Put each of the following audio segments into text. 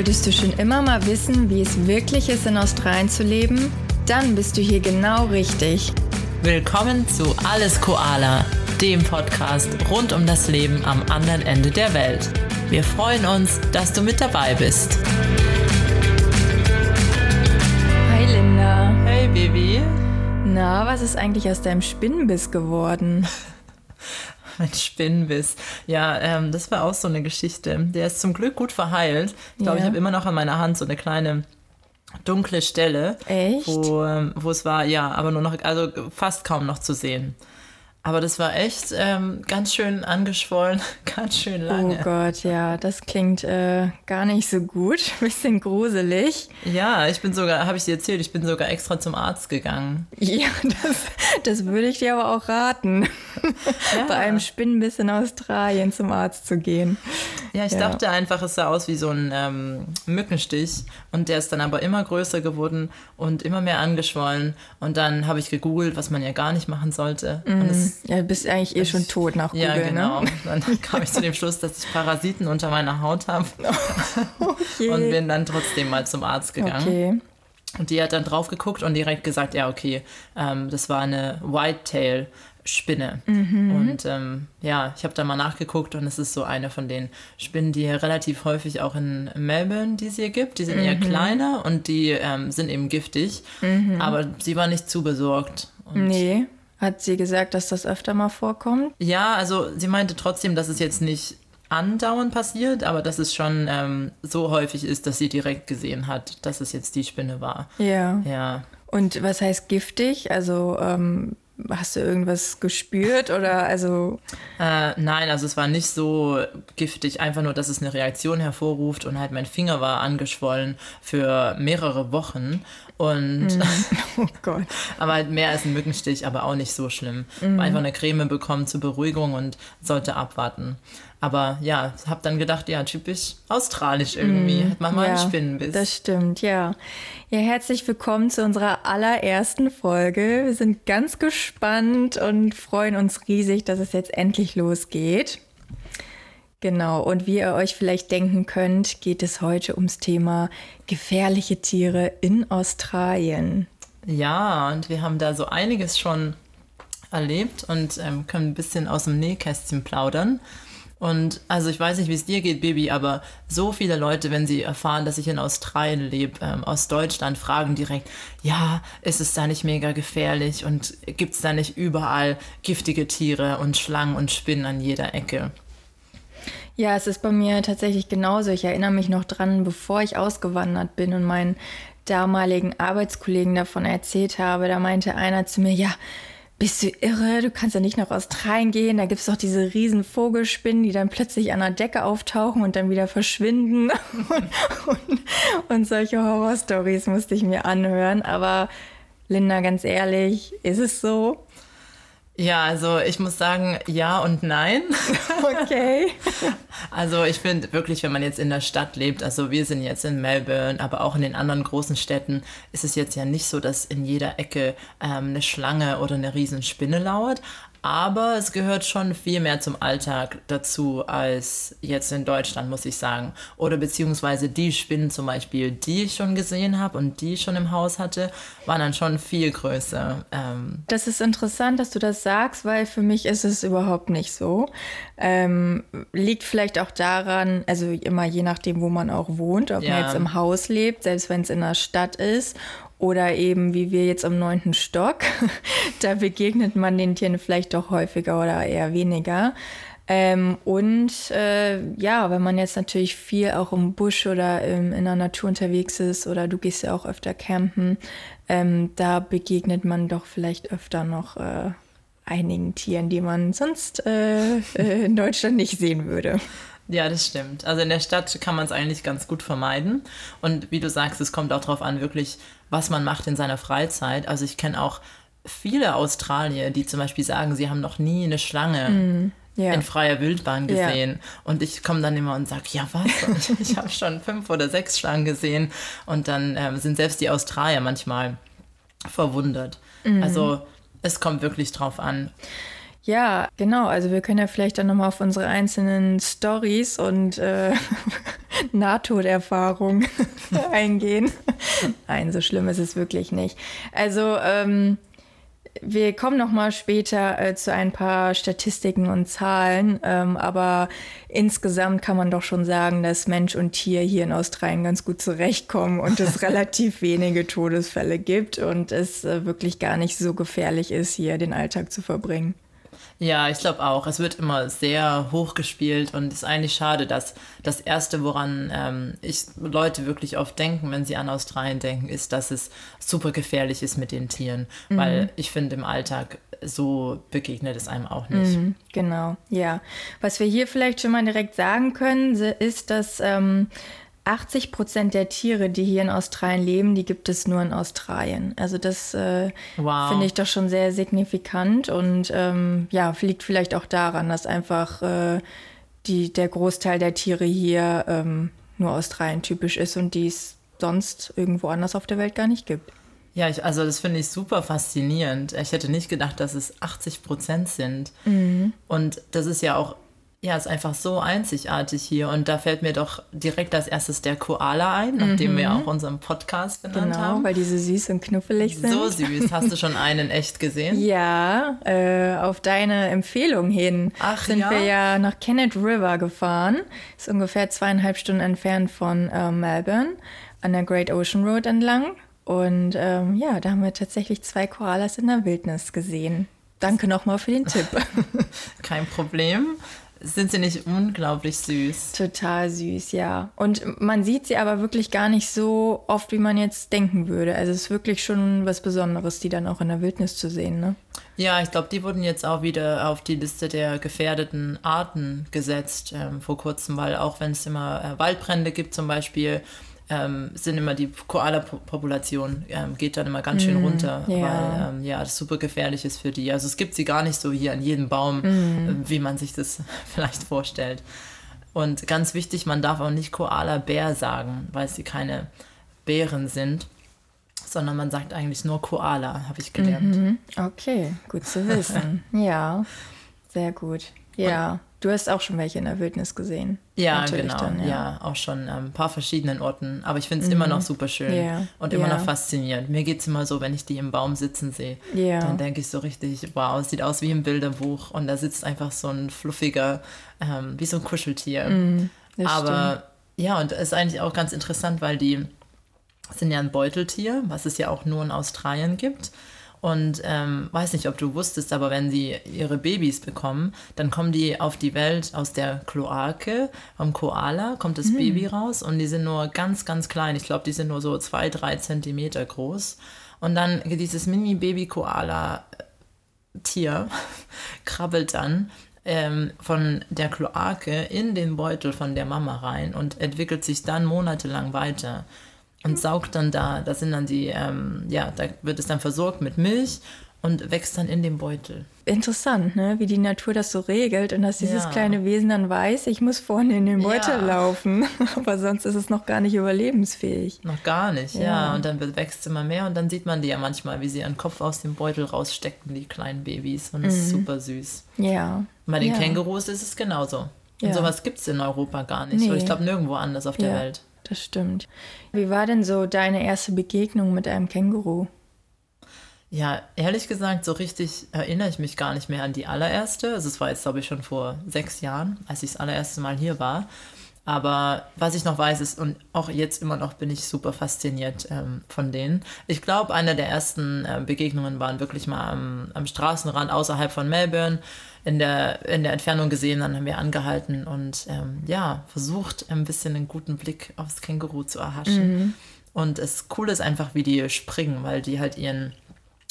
Wolltest du schon immer mal wissen, wie es wirklich ist, in Australien zu leben? Dann bist du hier genau richtig. Willkommen zu Alles Koala, dem Podcast rund um das Leben am anderen Ende der Welt. Wir freuen uns, dass du mit dabei bist. Hi Linda. Hey Baby. Na, was ist eigentlich aus deinem Spinnenbiss geworden? Mein Spinnenbiss. Ja, ähm, das war auch so eine Geschichte. Der ist zum Glück gut verheilt. Ich glaube, Ja. ich habe immer noch an meiner Hand so eine kleine dunkle Stelle. Echt? Wo, ähm, wo es war, ja, aber nur noch, also fast kaum noch zu sehen. Aber das war echt ähm, ganz schön angeschwollen, ganz schön Oh lange. Gott, ja, das klingt äh, gar nicht so gut. Bisschen gruselig. Ja, ich bin sogar, habe ich dir erzählt, ich bin sogar extra zum Arzt gegangen. Ja, das, das würde ich dir aber auch raten, bei einem Spinnenbiss in Australien zum Arzt zu gehen. Ja, ich Ja. dachte einfach, es sah aus wie so ein ähm, Mückenstich und der ist dann aber immer größer geworden und immer mehr angeschwollen und dann habe ich gegoogelt, was man ja gar nicht machen sollte. Und es, Ja, du bist eigentlich eh schon tot nach Google, ja, genau. ne? Dann kam ich zu dem Schluss, dass ich Parasiten unter meiner Haut habe Okay. und bin dann trotzdem mal zum Arzt gegangen. okay. Und die hat dann drauf geguckt und direkt gesagt, ja, okay, ähm, das war eine Whitetail-Spinne. Und ähm, ja, ich habe da mal nachgeguckt und es ist so eine von den Spinnen, die hier relativ häufig auch in Melbourne, die es hier gibt. Die sind eher kleiner und die ähm, sind eben giftig. Aber sie war nicht zu besorgt. Und Nee. Hat sie gesagt, dass das öfter mal vorkommt? ja, also sie meinte trotzdem, dass es jetzt nicht andauernd passiert, aber dass es schon ähm, so häufig ist, dass sie direkt gesehen hat, dass es jetzt die Spinne war. Ja. Ja, Und was heißt giftig? Also ähm, hast du irgendwas gespürt oder also Äh, nein, also es war nicht so giftig, einfach nur, dass es eine Reaktion hervorruft und halt mein Finger war angeschwollen für mehrere Wochen und oh Gott. aber halt mehr als ein Mückenstich, aber auch nicht so schlimm. Einfach eine Creme bekommen zur Beruhigung und sollte abwarten. Aber ja, hab dann gedacht, ja, typisch australisch irgendwie. Hat man mal einen Spinnenbiss. Das stimmt, ja. Ja, herzlich willkommen zu unserer allerersten Folge. Wir sind ganz gespannt und freuen uns riesig, dass es jetzt endlich losgeht. Genau, und wie ihr euch vielleicht denken könnt, geht es heute ums Thema gefährliche Tiere in Australien. Ja, und wir haben da so einiges schon erlebt und ähm, können ein bisschen aus dem Nähkästchen plaudern. Und also ich weiß nicht, wie es dir geht, Baby, aber so viele Leute, wenn sie erfahren, dass ich in Australien lebe, ähm, aus Deutschland, fragen direkt, ja, ist es da nicht mega gefährlich und gibt es da nicht überall giftige Tiere und Schlangen und Spinnen an jeder Ecke? Ja, es ist bei mir tatsächlich genauso. Ich erinnere mich noch dran, bevor ich ausgewandert bin und meinen damaligen Arbeitskollegen davon erzählt habe. Da meinte einer zu mir, ja, bist du irre? Du kannst ja nicht nach Australien gehen. Da gibt es doch diese riesen Vogelspinnen, die dann plötzlich an der Decke auftauchen und dann wieder verschwinden. Und, und, solche Horrorstories musste ich mir anhören. Aber Linda, ganz ehrlich, ist es so? Ja, also ich muss sagen, ja und nein. Okay. Also ich finde wirklich, wenn man jetzt in der Stadt lebt, also wir sind jetzt in Melbourne, aber auch in den anderen großen Städten, ist es jetzt ja nicht so, dass in jeder Ecke ähm, eine Schlange oder eine Riesenspinne lauert. Aber es gehört schon viel mehr zum Alltag dazu als jetzt in Deutschland, muss ich sagen. Oder beziehungsweise die Spinnen zum Beispiel, die ich schon gesehen habe und die ich schon im Haus hatte, waren dann schon viel größer. Ähm, Das ist interessant, dass du das sagst, weil für mich ist es überhaupt nicht so. Ähm, liegt vielleicht auch daran, also immer je nachdem, wo man auch wohnt, ob Ja. man jetzt im Haus lebt, selbst wenn es in der Stadt ist. Oder eben wie wir jetzt im neunten Stock. da begegnet man den Tieren vielleicht doch häufiger oder eher weniger. Ähm, und äh, ja, wenn man jetzt natürlich viel auch im Busch oder ähm, in der Natur unterwegs ist oder du gehst ja auch öfter campen, ähm, da begegnet man doch vielleicht öfter noch äh, einigen Tieren, die man sonst äh, äh, in Deutschland nicht sehen würde. Ja, das stimmt. Also in der Stadt kann man es eigentlich ganz gut vermeiden. Und wie du sagst, es kommt auch darauf an, wirklich, was man macht in seiner Freizeit. Also ich kenne auch viele Australier, die zum Beispiel sagen, sie haben noch nie eine Schlange ja. in freier Wildbahn gesehen. Und ich komme dann immer und sage, ja was? ich habe schon fünf oder sechs Schlangen gesehen. Und dann ähm, sind selbst die Australier manchmal verwundert. Also es kommt wirklich drauf an. Ja, genau. Also wir können ja vielleicht dann nochmal auf unsere einzelnen Stories und äh, Nahtoderfahrung eingehen. Nein, so schlimm ist es wirklich nicht. Also, ähm, wir kommen noch mal später äh, zu ein paar Statistiken und Zahlen, ähm, aber insgesamt kann man doch schon sagen, dass Mensch und Tier hier in Australien ganz gut zurechtkommen und es relativ wenige Todesfälle gibt und es äh, wirklich gar nicht so gefährlich ist, hier den Alltag zu verbringen. Ja, ich glaube auch. Es wird immer sehr hoch gespielt und es ist eigentlich schade, dass das Erste, woran ähm, ich Leute wirklich oft denken, wenn sie an Australien denken, ist, dass es super gefährlich ist mit den Tieren. Mhm. Weil ich finde, im Alltag so begegnet es einem auch nicht. Mhm, genau, ja. Was wir hier vielleicht schon mal direkt sagen können, ist, dass ähm, 80 Prozent der Tiere, die hier in Australien leben, die gibt es nur in Australien. Also das äh, wow. finde ich doch schon sehr signifikant und ähm, ja, liegt vielleicht auch daran, dass einfach äh, die, der Großteil der Tiere hier ähm, nur Australien typisch ist und die es sonst irgendwo anders auf der Welt gar nicht gibt. Ja, ich, also das finde ich super faszinierend. Ich hätte nicht gedacht, dass es 80 Prozent sind. Mhm. Und das ist ja auch ja, ist einfach so einzigartig hier. Und da fällt mir doch direkt als erstes der Koala ein, nachdem mhm. wir auch unseren Podcast benannt genau, haben. Genau, weil die so süß und knuffelig sind. So süß. Hast du schon einen echt gesehen? ja, äh, auf deine Empfehlung hin Ach, sind ja? wir ja nach Kennett River gefahren. Ist ungefähr zweieinhalb Stunden entfernt von äh, Melbourne an der Great Ocean Road entlang. Und ähm, ja, da haben wir tatsächlich zwei Koalas in der Wildnis gesehen. Danke nochmal für den Tipp. Kein Problem. Sind sie nicht unglaublich süß? Total süß, ja. Und man sieht sie aber wirklich gar nicht so oft, wie man jetzt denken würde. Also es ist wirklich schon was Besonderes, die dann auch in der Wildnis zu sehen, ne? Ja, ich glaube, die wurden jetzt auch wieder auf die Liste der gefährdeten Arten gesetzt ähm, vor kurzem, weil auch wenn es immer äh, Waldbrände gibt zum Beispiel, ähm, sind immer die Koala-Population ähm, geht dann immer ganz schön mm, runter, ja. weil ähm, ja das super gefährlich ist für die. Also es gibt sie gar nicht so hier an jedem Baum, mm. wie man sich das vielleicht vorstellt. Und ganz wichtig, man darf auch nicht Koala-Bär sagen, weil sie keine Bären sind, sondern man sagt eigentlich nur Koala, habe ich gelernt. Mhm. Okay, gut zu wissen. ja, sehr gut. Ja. Und Du hast auch schon welche in der Wildnis gesehen. Ja, genau. Dann, ja. ja. auch schon an ein paar verschiedenen Orten. Aber ich finde es mhm. immer noch super schön yeah. und immer yeah. noch faszinierend. Mir geht es immer so, wenn ich die im Baum sitzen sehe, yeah. dann denke ich so richtig, wow, es sieht aus wie im Bilderbuch. Und da sitzt einfach so ein fluffiger, ähm, wie so ein Kuscheltier. Mhm, Aber stimmt. ja, und es ist eigentlich auch ganz interessant, weil die sind ja ein Beuteltier, was es ja auch nur in Australien gibt. Und ähm, weiß nicht, ob du wusstest, aber wenn sie ihre Babys bekommen, dann kommen die auf die Welt aus der Kloake, vom Koala kommt das mhm. Baby raus und die sind nur ganz, ganz klein. Ich glaube, die sind nur so zwei, drei Zentimeter groß. Und dann dieses Mini-Baby-Koala-Tier krabbelt dann ähm, von der Kloake in den Beutel von der Mama rein und entwickelt sich dann monatelang weiter und saugt dann da. Das sind dann die, ähm, ja, da wird es dann versorgt mit Milch und wächst dann in dem Beutel. Interessant, ne? wie die Natur das so regelt und dass dieses ja. kleine Wesen dann weiß, ich muss vorne in den Beutel ja. laufen, aber sonst ist es noch gar nicht überlebensfähig. Noch gar nicht, ja. ja. Und dann wächst es immer mehr und dann sieht man die ja manchmal, wie sie ihren Kopf aus dem Beutel rausstecken, die kleinen Babys. Und das mhm. ist super süß. Ja. Und bei den Kängurus ist es genauso. Und sowas gibt es in Europa gar nicht. Nee. Ich glaube nirgendwo anders auf der Welt das stimmt. Wie war denn so deine erste Begegnung mit einem Känguru? Ja, ehrlich gesagt, so richtig erinnere ich mich gar nicht mehr an die allererste. Also es war jetzt, glaube ich, schon vor sechs Jahren, als ich das allererste Mal hier war. Aber was ich noch weiß, ist, und auch jetzt immer noch bin ich super fasziniert ähm, von denen. Ich glaube, eine der ersten äh, Begegnungen waren wirklich mal am, am Straßenrand außerhalb von Melbourne in der, in der Entfernung gesehen, dann haben wir angehalten und ähm, ja, versucht, ein bisschen einen guten Blick aufs Känguru zu erhaschen. Mhm. Und das Coole ist einfach, wie die springen, weil die halt ihren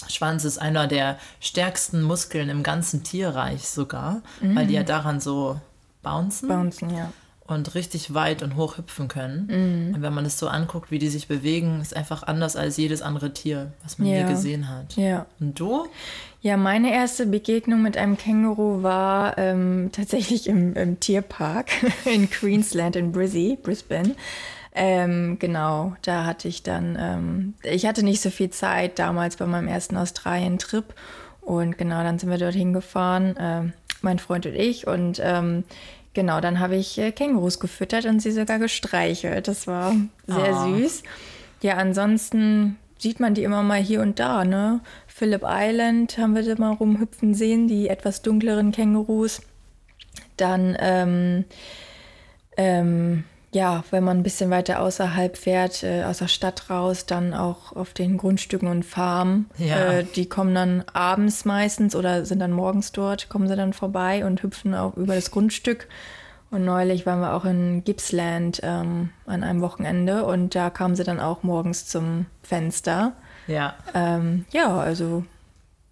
Schwanz ist einer der stärksten Muskeln im ganzen Tierreich sogar, mhm. weil die ja daran so bouncen. Bouncen, ja und richtig weit und hoch hüpfen können. Mhm. Und wenn man es so anguckt, wie die sich bewegen, ist einfach anders als jedes andere Tier, was man ja. hier gesehen hat. Ja. Und du? Ja, meine erste Begegnung mit einem Känguru war ähm, tatsächlich im, im, Tierpark in Queensland in Brizzy, Brisbane. Ähm, genau, da hatte ich dann, ähm, ich hatte nicht so viel Zeit damals bei meinem ersten Australien-Trip und genau, dann sind wir dorthin gefahren, äh, mein Freund und ich und ähm, genau, dann habe ich äh, Kängurus gefüttert und sie sogar gestreichelt. Das war sehr Oh. süß. Ja, ansonsten sieht man die immer mal hier und da, ne? Phillip Island haben wir da mal rumhüpfen sehen, die etwas dunkleren Kängurus. Dann, ähm, ähm, ja, wenn man ein bisschen weiter außerhalb fährt, äh, aus der Stadt raus, dann auch auf den Grundstücken und Farmen. Ja. Äh, die kommen dann abends meistens oder sind dann morgens dort, kommen sie dann vorbei und hüpfen auch über das Grundstück. Und neulich waren wir auch in Gippsland ähm, an einem Wochenende und da kamen sie dann auch morgens zum Fenster. Ja, Ähm, ja, also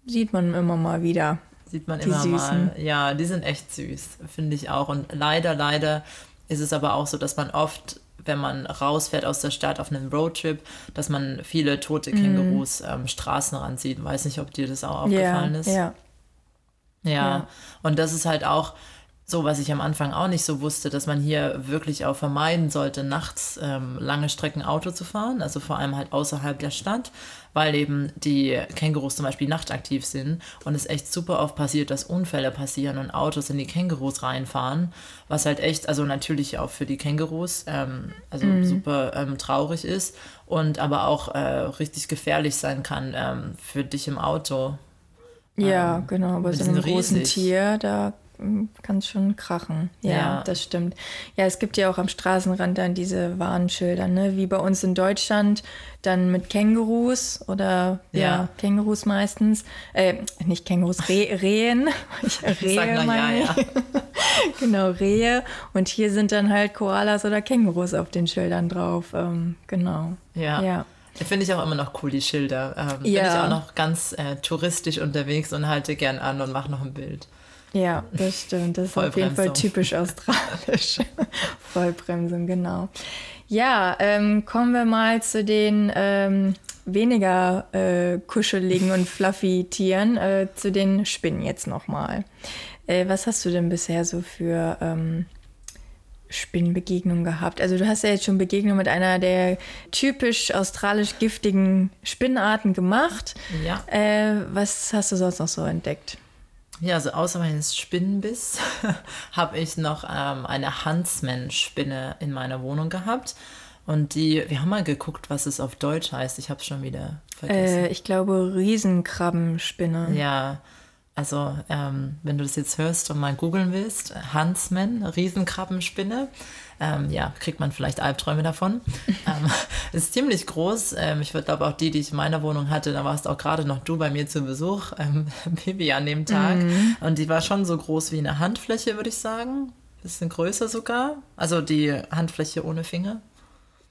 sieht man immer mal wieder. sieht man Die immer mal. Süßen. Ja, die sind echt süß, finde ich auch. Und leider, leider ist es aber auch so, dass man oft, wenn man rausfährt aus der Stadt auf einem Roadtrip, dass man viele tote Mhm. Kängurus am Straßenrand sieht. Weiß nicht, ob dir das auch aufgefallen ja, ist. ja. Ja. Ja. und das ist halt auch so, was ich am Anfang auch nicht so wusste, dass man hier wirklich auch vermeiden sollte, nachts ähm, lange Strecken Auto zu fahren, also vor allem halt außerhalb der Stadt, weil eben die Kängurus zum Beispiel nachtaktiv sind und es echt super oft passiert, dass Unfälle passieren und Autos in die Kängurus reinfahren, was halt echt, also natürlich auch für die Kängurus, ähm, also super ähm, traurig ist und aber auch äh, richtig gefährlich sein kann ähm, für dich im Auto. Ja, genau, bei so einem großen riesig. Tier, da kann es schon krachen. Ja, Ja. das stimmt. Ja, es gibt ja auch am Straßenrand dann diese Warnschilder, ne? wie bei uns in Deutschland, dann mit Kängurus oder ja, Ja. Kängurus meistens. Äh, nicht Kängurus, Re Rehen. Ich, Rehe Sag ja, meine ich. ja. Genau, Rehe. Und hier sind dann halt Koalas oder Kängurus auf den Schildern drauf. Ähm, genau. Ja. Ja. Finde ich auch immer noch cool, die Schilder. Ähm, Bin Ja. ich auch noch ganz äh, touristisch unterwegs und halte gern an und mache noch ein Bild. Ja, das stimmt. Das ist auf jeden Fall typisch australisch. Vollbremsung, genau. Ja, ähm, kommen wir mal zu den ähm, weniger äh, kuscheligen und fluffy Tieren, äh, zu den Spinnen jetzt nochmal. Äh, was hast du denn bisher so für ähm, Spinnenbegegnungen gehabt? Also du hast ja jetzt schon Begegnungen mit einer der typisch australisch giftigen Spinnenarten gemacht. Ja. Äh, was hast du sonst noch so entdeckt? Ja, also außer meines Spinnenbiss habe ich noch ähm, eine Huntsman-Spinne in meiner Wohnung gehabt. Und die, wir haben mal geguckt, was es auf Deutsch heißt. Ich habe es schon wieder vergessen. Äh, ich glaube Riesenkrabbenspinne. Ja, also ähm, wenn du das jetzt hörst und mal googeln willst, Huntsman, Riesenkrabbenspinne, ähm, ja, kriegt man vielleicht Albträume davon. ähm, ist ziemlich groß. Ähm, ich glaube auch die, die ich in meiner Wohnung hatte, da warst auch gerade noch du bei mir zu Besuch, ähm, Bibi an dem Tag. Und die war schon so groß wie eine Handfläche, würde ich sagen. Bisschen größer sogar. Also die Handfläche ohne Finger.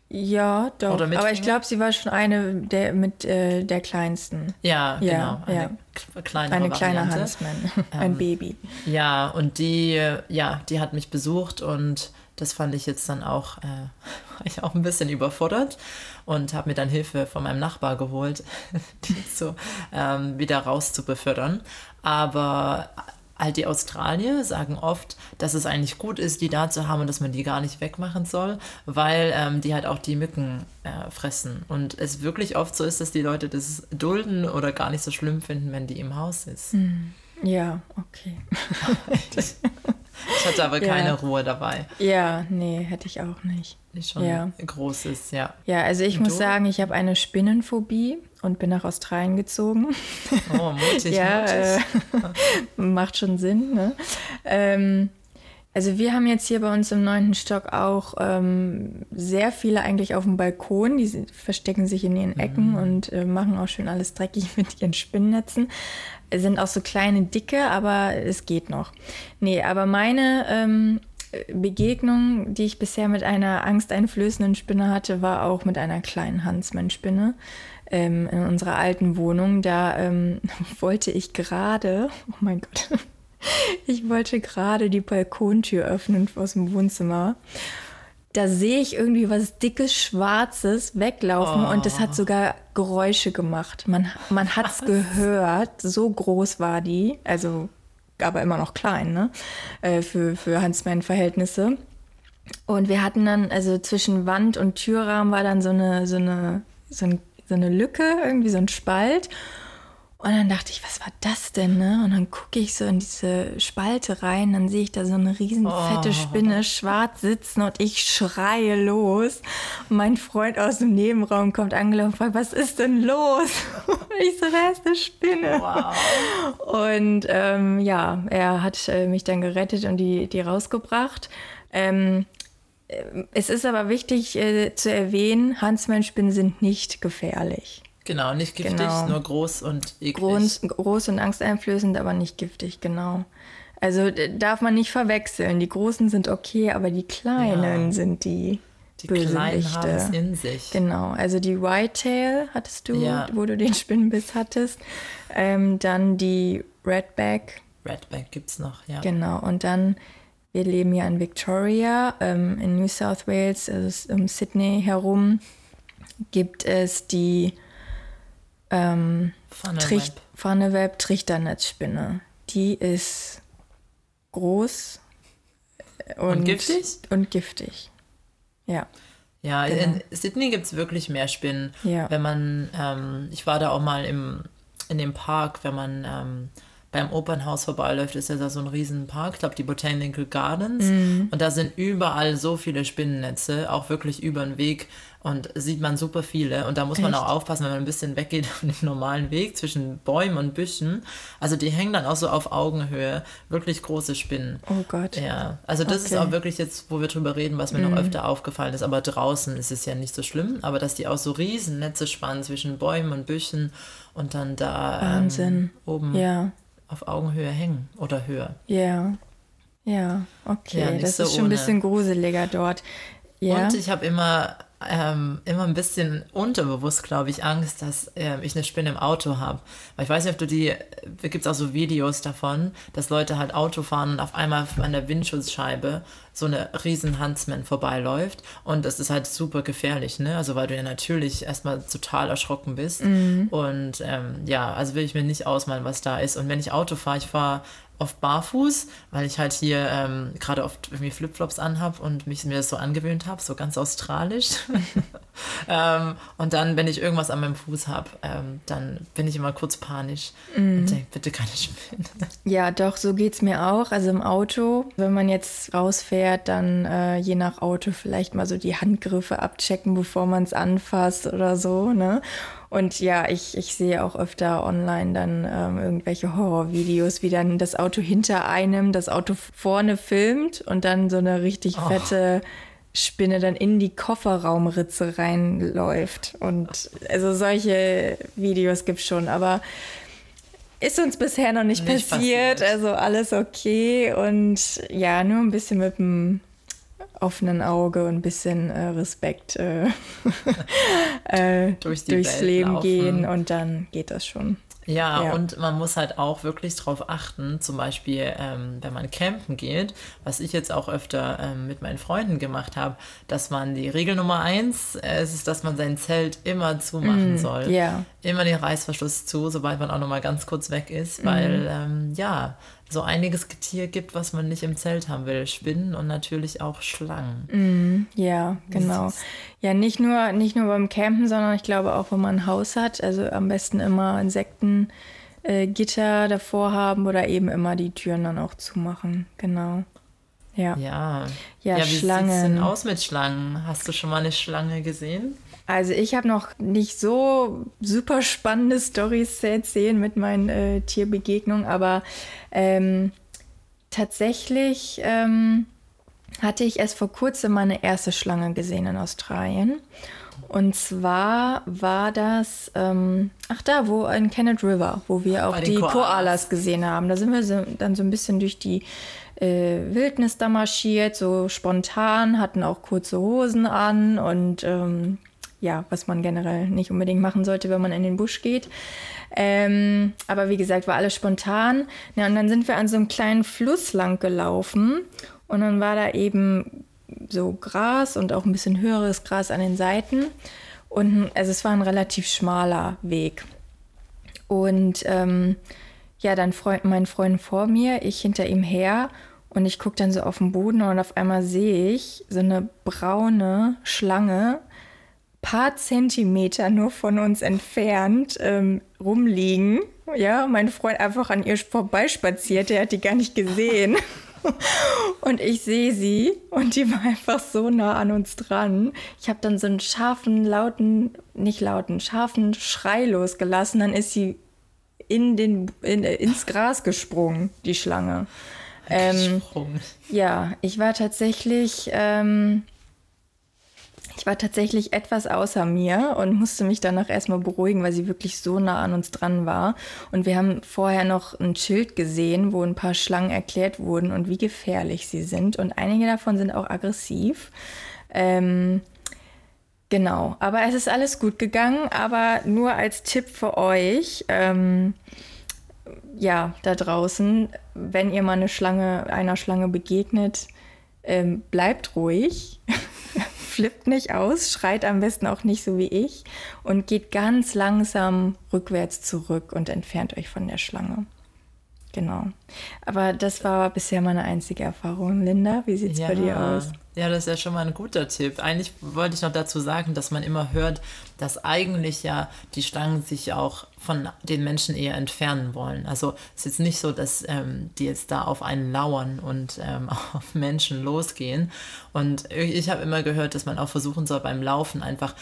Ja, doch. Aber ich glaube, sie war schon eine der mit äh, der kleinsten. Ja, Ja, genau. Eine ja. k- kleinere Eine kleine Variante. Huntsman. Ein Baby. Ja, und die, ja, die hat mich besucht und das fand ich jetzt dann auch, äh, ich auch ein bisschen überfordert und habe mir dann Hilfe von meinem Nachbar geholt, die so ähm, wieder raus zu befördern. Aber die Australier sagen oft, dass es eigentlich gut ist, die da zu haben und dass man die gar nicht wegmachen soll, weil ähm, die halt auch die Mücken äh, fressen. Und es wirklich oft so ist, dass die Leute das dulden oder gar nicht so schlimm finden, wenn die im Haus ist. Ja, okay. Ich hatte aber Ja. keine Ruhe dabei. Ja, nee, hätte ich auch nicht. Die schon Ja. groß ist, ja. Ja, also ich Und muss du? sagen, ich habe eine Spinnenphobie und bin nach Australien gezogen. Oh, mutig, ja, mutig. äh, macht schon Sinn. Ne? Ähm, also wir haben jetzt hier bei uns im neunten Stock auch ähm, sehr viele eigentlich auf dem Balkon. Die verstecken sich in ihren Ecken und äh, machen auch schön alles dreckig mit ihren Spinnnetzen. Sind auch so kleine, dicke, aber es geht noch. Nee, aber meine ähm, Begegnung, die ich bisher mit einer angsteinflößenden Spinne hatte, war auch mit einer kleinen Huntsman-Spinne ähm, in unserer alten Wohnung. Da ähm, wollte ich gerade, oh mein Gott, ich wollte gerade die Balkontür öffnen aus dem Wohnzimmer. Da sehe ich irgendwie was dickes, schwarzes weglaufen und das hat sogar Geräusche gemacht. Man, man hat es gehört, so groß war die, also aber immer noch klein, ne? Äh, für, für Huntsman-Verhältnisse. Und wir hatten dann, also zwischen Wand und Türrahmen war dann so eine, so eine, so, ein, so eine Lücke, irgendwie so ein Spalt. Und dann dachte ich, was war das denn, ne? Und dann gucke ich so in diese Spalte rein, dann sehe ich da so eine riesen fette Oh. Spinne schwarz sitzen und ich schreie los. Und mein Freund aus dem Nebenraum kommt angelaufen und fragt, was ist denn los? Und ich so, da ist eine Spinne. Wow. Und ähm, ja, er hat äh, mich dann gerettet und die, die rausgebracht. Ähm, äh, es ist aber wichtig äh, zu erwähnen, Huntsman-Spinnen sind nicht gefährlich. Genau, nicht giftig, Genau. nur groß und eklig. Groß, groß und angsteinflößend, aber nicht giftig, genau. Also darf man nicht verwechseln. Die großen sind okay, aber die kleinen Ja. sind die, Die Kleinen haben es in sich. Genau, also die Whitetail hattest du, Ja. wo du den Spinnenbiss hattest. Ähm, dann die Redback, Redback gibt's noch, ja. genau. Und dann, wir leben ja in Victoria, ähm, in New South Wales, also es- um Sydney herum, gibt es die ähm, Funnel Tricht, Web. Pfanneweb Trichternetzspinne. Die ist groß äh, und, Und giftig? Und giftig. Ja. Ja, Genau. in Sydney gibt es wirklich mehr Spinnen. Ja. Wenn man, ähm, ich war da auch mal im, in dem Park, wenn man ähm, beim Opernhaus vorbeiläuft, ist ja da so ein riesen Park, ich glaube die Botanical Gardens. Mhm. Und da sind überall so viele Spinnennetze, auch wirklich über den Weg. Und sieht man super viele. Und da muss man Echt? auch aufpassen, wenn man ein bisschen weggeht von dem normalen Weg zwischen Bäumen und Büschen. Also die hängen dann auch so auf Augenhöhe. Wirklich große Spinnen. Oh Gott. Ja, also das ist Okay. Mhm. auch wirklich jetzt, wo wir drüber reden, was mir noch öfter aufgefallen ist. Aber draußen ist es ja nicht so schlimm. Aber dass die auch so riesen Netze spannen zwischen Bäumen und Büschen und dann da. Ähm, oben Ja, auf Augenhöhe hängen oder höher. ja. Ja, okay. Ja, das so ist schon ein bisschen gruseliger dort. Ja. Und ich habe immer, ähm, immer ein bisschen unterbewusst, glaube ich, Angst, dass ähm, ich eine Spinne im Auto habe. Weil ich weiß nicht, ob du die, da gibt es auch so Videos davon, dass Leute halt Auto fahren und auf einmal an der Windschutzscheibe so eine riesen Huntsman vorbeiläuft. Und das ist halt super gefährlich, ne? Also weil du ja natürlich erstmal total erschrocken bist. Und ähm, ja, also will ich mir nicht ausmalen, was da ist. Und wenn ich Auto fahre, ich fahre oft barfuß, weil ich halt hier ähm, gerade oft irgendwie Flipflops anhab und mich mir das so angewöhnt habe, so ganz australisch. ähm, und dann, wenn ich irgendwas an meinem Fuß habe, ähm, dann bin ich immer kurz panisch und denke, bitte keine Spinne. Ja, doch, so geht's mir auch. Also im Auto, wenn man jetzt rausfährt, dann äh, je nach Auto vielleicht mal so die Handgriffe abchecken, bevor man es anfasst oder so, ne? Und ja, ich, ich sehe auch öfter online dann ähm, irgendwelche Horrorvideos, wie dann das Auto hinter einem das Auto vorne filmt und dann so eine richtig fette Spinne dann in die Kofferraumritze reinläuft. Und also solche Videos gibt's schon, aber ist uns bisher noch nicht, Nicht passiert, passiert. also alles okay und ja, nur ein bisschen mit dem offenen Auge und ein bisschen äh, Respekt äh, äh, Durch durchs Welt Leben laufen. gehen und dann geht das schon. Ja, Ja. und man muss halt auch wirklich drauf achten, zum Beispiel, ähm, wenn man campen geht, was ich jetzt auch öfter ähm, mit meinen Freunden gemacht habe, dass man die Regel Nummer eins äh, ist, dass man sein Zelt immer zumachen soll. ja. Immer den Reißverschluss zu, sobald man auch noch mal ganz kurz weg ist, weil ähm, ja, so einiges Getier gibt, was man nicht im Zelt haben will. Spinnen und natürlich auch Schlangen. Ja, genau. Ja, nicht nur, nicht nur beim Campen, sondern ich glaube auch, wenn man ein Haus hat. Also am besten immer Insektengitter äh, Gitter davor haben oder eben immer die Türen dann auch zumachen. Genau. Ja. Ja. Ja, wie sieht's Schlangen. denn aus mit Schlangen? Hast du schon mal eine Schlange gesehen? Also ich habe noch nicht so super spannende Stories zu erzählen mit meinen äh, Tierbegegnungen, aber ähm, tatsächlich ähm, hatte ich erst vor kurzem meine erste Schlange gesehen in Australien. Und zwar war das, ähm, ach da, wo in Kennett River, wo wir auch Bei die Koalas. Koalas gesehen haben. Da sind wir so, dann so ein bisschen durch die äh, Wildnis da marschiert, so spontan, hatten auch kurze Hosen an und ähm, ja, was man generell nicht unbedingt machen sollte, wenn man in den Busch geht. Ähm, aber wie gesagt, war alles spontan. Ja, und dann sind wir an so einem kleinen Fluss lang gelaufen und dann war da eben so Gras und auch ein bisschen höheres Gras an den Seiten. Und also es war ein relativ schmaler Weg. Und ähm, ja, dann Freund, mein Freund vor mir, ich hinter ihm her. Und ich gucke dann so auf den Boden und auf einmal sehe ich so eine braune Schlange, paar Zentimeter nur von uns entfernt, ähm, rumliegen. ja, mein Freund einfach an ihr vorbeispaziert, der hat die gar nicht gesehen. Und ich sehe sie und die war einfach so nah an uns dran. Ich habe dann so einen scharfen, lauten, nicht lauten, scharfen Schrei losgelassen. Dann ist sie in den, in, ins Gras gesprungen, die Schlange. Ähm, ja, ich war tatsächlich ähm, ich war tatsächlich etwas außer mir und musste mich danach erstmal beruhigen, weil sie wirklich so nah an uns dran war. Und wir haben vorher noch ein Schild gesehen, wo ein paar Schlangen erklärt wurden und wie gefährlich sie sind. Und einige davon sind auch aggressiv. Ähm, genau, aber es ist alles gut gegangen. Aber nur als Tipp für euch. Ähm, ja, da draußen, wenn ihr mal eine Schlange, einer Schlange begegnet, ähm, bleibt ruhig. flippt nicht aus, schreit am besten auch nicht so wie ich und geht ganz langsam rückwärts zurück und entfernt euch von der Schlange. Genau. Aber das war bisher meine einzige Erfahrung. Linda, wie sieht es ja. bei dir aus? Ja, das ist ja schon mal ein guter Tipp. Eigentlich wollte ich noch dazu sagen, dass man immer hört, dass eigentlich ja die Schlangen sich auch von den Menschen eher entfernen wollen. Also es ist jetzt nicht so, dass ähm, die jetzt da auf einen lauern und ähm, auf Menschen losgehen. Und ich habe immer gehört, dass man auch versuchen soll, beim Laufen einfach